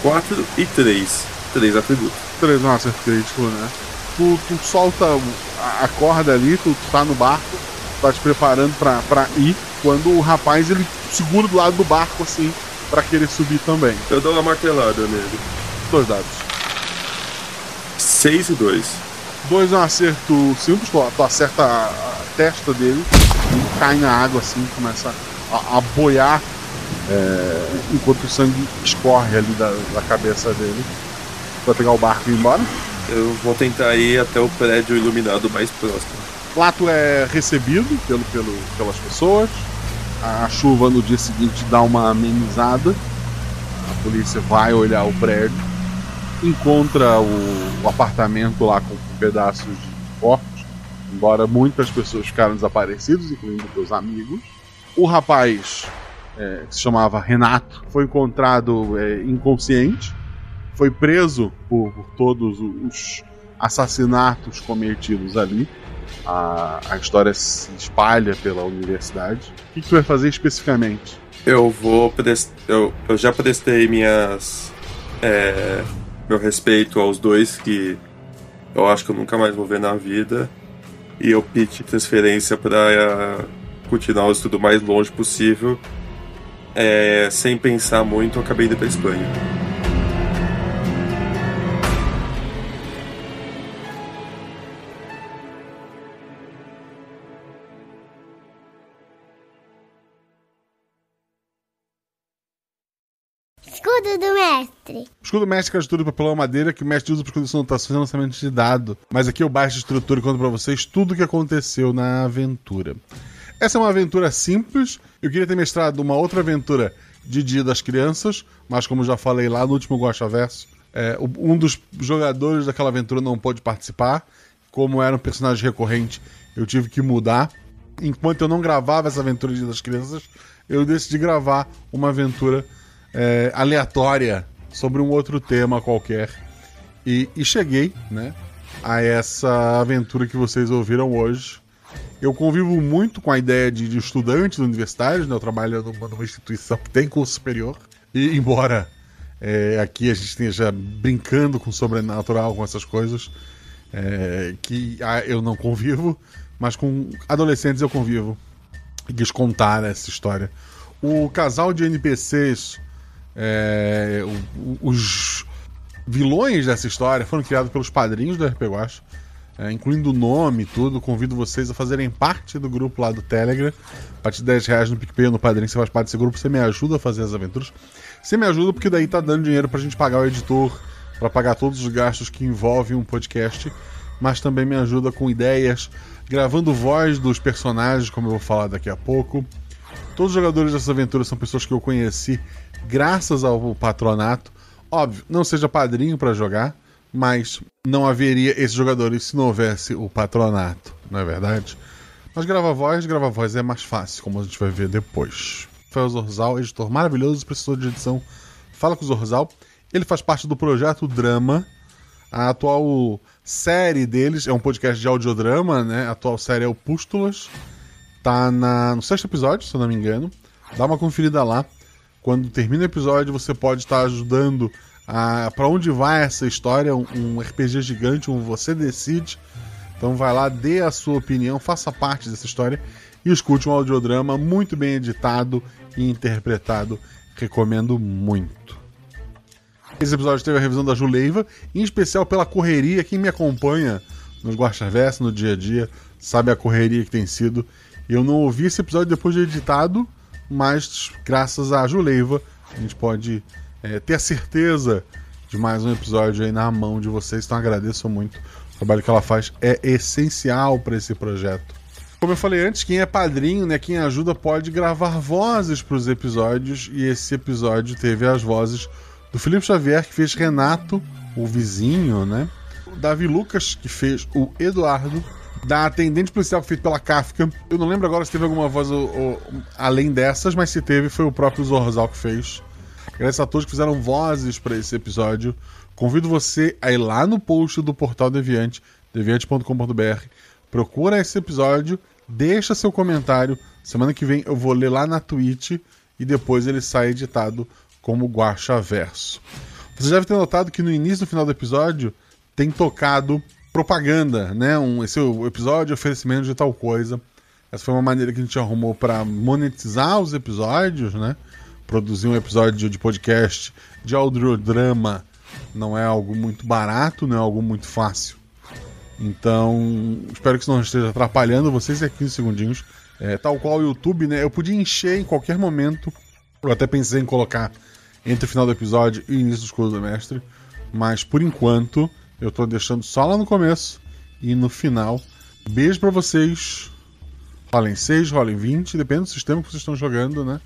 4 e 3. 3 atributos. Três não é um acerto crítico, né? Tu, tu solta a, a corda ali, tu, tu tá no barco, tá te preparando pra, pra ir, quando o rapaz ele segura do lado do barco assim, pra querer subir também. Eu dou uma martelada nele. Dois dados. 6 e 2. Dois é um acerto simples, tu, tu acerta a, a testa dele e cai na água assim, começa a, a boiar é, enquanto o sangue escorre ali da, da cabeça dele. Vai pegar o barco e ir embora. Eu vou tentar ir até o prédio iluminado mais próximo. Lá tu é recebido pelo, pelo, pelas pessoas. A chuva no dia seguinte dá uma amenizada. A polícia vai olhar o prédio. Encontra o, o apartamento lá com pedaços de corpos. Embora muitas pessoas ficaram desaparecidas, incluindo teus amigos. O rapaz, é, que se chamava Renato, foi encontrado é, inconsciente. Foi preso por, por todos os assassinatos cometidos ali. A, a história se espalha pela universidade. O que, que tu vai fazer especificamente? Eu vou eu, eu já prestei minhas. é, meu respeito aos dois que eu acho que eu nunca mais vou ver na vida. E eu pedi transferência para continuar o estudo mais longe possível. É, sem pensar muito, eu acabei indo pra Espanha. Escudo do mestre. O escudo mestre é estrutura de papelão madeira que o mestre usa para escudo de anotações e lançamento de dado. Mas aqui eu baixo a estrutura e conto para vocês tudo o que aconteceu na aventura. Essa é uma aventura simples. Eu queria ter mestrado uma outra aventura de Dia das Crianças, mas como já falei lá no último Guacha Verso, é, um dos jogadores daquela aventura não pôde participar. Como era um personagem recorrente, eu tive que mudar. Enquanto eu não gravava essa aventura de Dia das Crianças, eu decidi gravar uma aventura é, aleatória sobre um outro tema qualquer. E, e cheguei né, a essa aventura que vocês ouviram hoje. Eu convivo muito com a ideia de, de estudantes universitários, né? eu trabalho numa, numa instituição que tem curso superior. E embora é, aqui a gente esteja brincando com sobrenatural, com essas coisas, é, que ah, eu não convivo, mas com adolescentes eu convivo. E quis contar essa história. O casal de NPCs, é, o- o- os vilões dessa história foram criados pelos padrinhos do RPG é, incluindo o nome e tudo. Convido vocês a fazerem parte do grupo lá do Telegram. A partir de 10 reais no PicPay no Padrinho, você faz parte desse grupo, você me ajuda a fazer as aventuras. Você me ajuda porque daí tá dando dinheiro pra gente pagar o editor, pra pagar todos os gastos que envolvem um podcast, mas também me ajuda com ideias, gravando voz dos personagens, como eu vou falar daqui a pouco. Todos os jogadores dessa aventura são pessoas que eu conheci graças ao patronato. Óbvio, não seja padrinho para jogar, mas não haveria esses jogadores se não houvesse o patronato, não é verdade? Mas grava voz, grava voz é mais fácil, como a gente vai ver depois. Rafael Zorzal, editor maravilhoso, professor de edição. Fala com o Zorzal. Ele faz parte do projeto Drama. A atual série deles é um podcast de audiodrama, né? A atual série é o Pústulas. Tá na, no sexto episódio, se eu não me engano. Dá uma conferida lá. Quando termina o episódio, você pode estar ajudando a para onde vai essa história, um, RPG gigante, um você decide. Então vai lá, dê a sua opinião, faça parte dessa história e escute um audiodrama muito bem editado e interpretado. Recomendo muito. Esse episódio teve a revisão da Juleiva, em especial pela correria. Quem me acompanha nos Guaxaverso, no dia a dia, sabe a correria que tem sido. Eu não ouvi esse episódio depois de editado, mas graças à Juleiva, a gente pode é, ter a certeza de mais um episódio aí na mão de vocês. Então agradeço muito. O trabalho que ela faz é essencial para esse projeto. Como eu falei antes, quem é padrinho, né, quem ajuda pode gravar vozes para os episódios e esse episódio teve as vozes do Felipe Xavier que fez Renato, o vizinho, né? O Davi Lucas que fez o Eduardo, da atendente policial feito pela Kafka. Eu não lembro agora se teve alguma voz além dessas, mas se teve, foi o próprio Zorzal que fez. Agradeço a todos que fizeram vozes para esse episódio. Convido você a ir lá no post do Portal Deviante, deviante.com.br. Procura esse episódio, deixa seu comentário. Semana que vem eu vou ler lá na Twitch e depois ele sai editado como Guacha Verso. Você deve ter notado que no início e no final do episódio tem tocado propaganda, né? Um, esse é o episódio oferecimento de tal coisa. Essa foi uma maneira que a gente arrumou para monetizar os episódios, né? Produzir um episódio de podcast de audiodrama não é algo muito barato, não é algo muito fácil. Então, espero que isso não esteja atrapalhando vocês e 15 segundinhos. É, tal qual o YouTube, né? Eu podia encher em qualquer momento. Eu até pensei em colocar entre o final do episódio e o início do escudo do mestre. Mas por enquanto, eu tô deixando só lá no começo e no final. Beijo pra vocês. Rolem 6, rolem 20, depende do sistema que vocês estão jogando, né?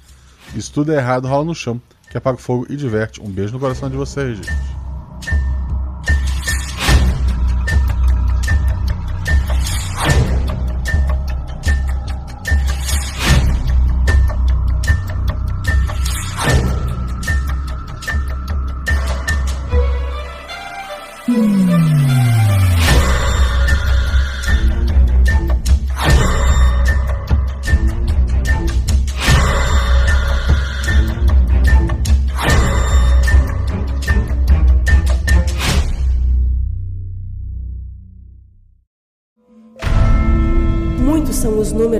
Se tudo é errado, rola no chão, que apaga o fogo e diverte. Um beijo no coração de vocês, gente.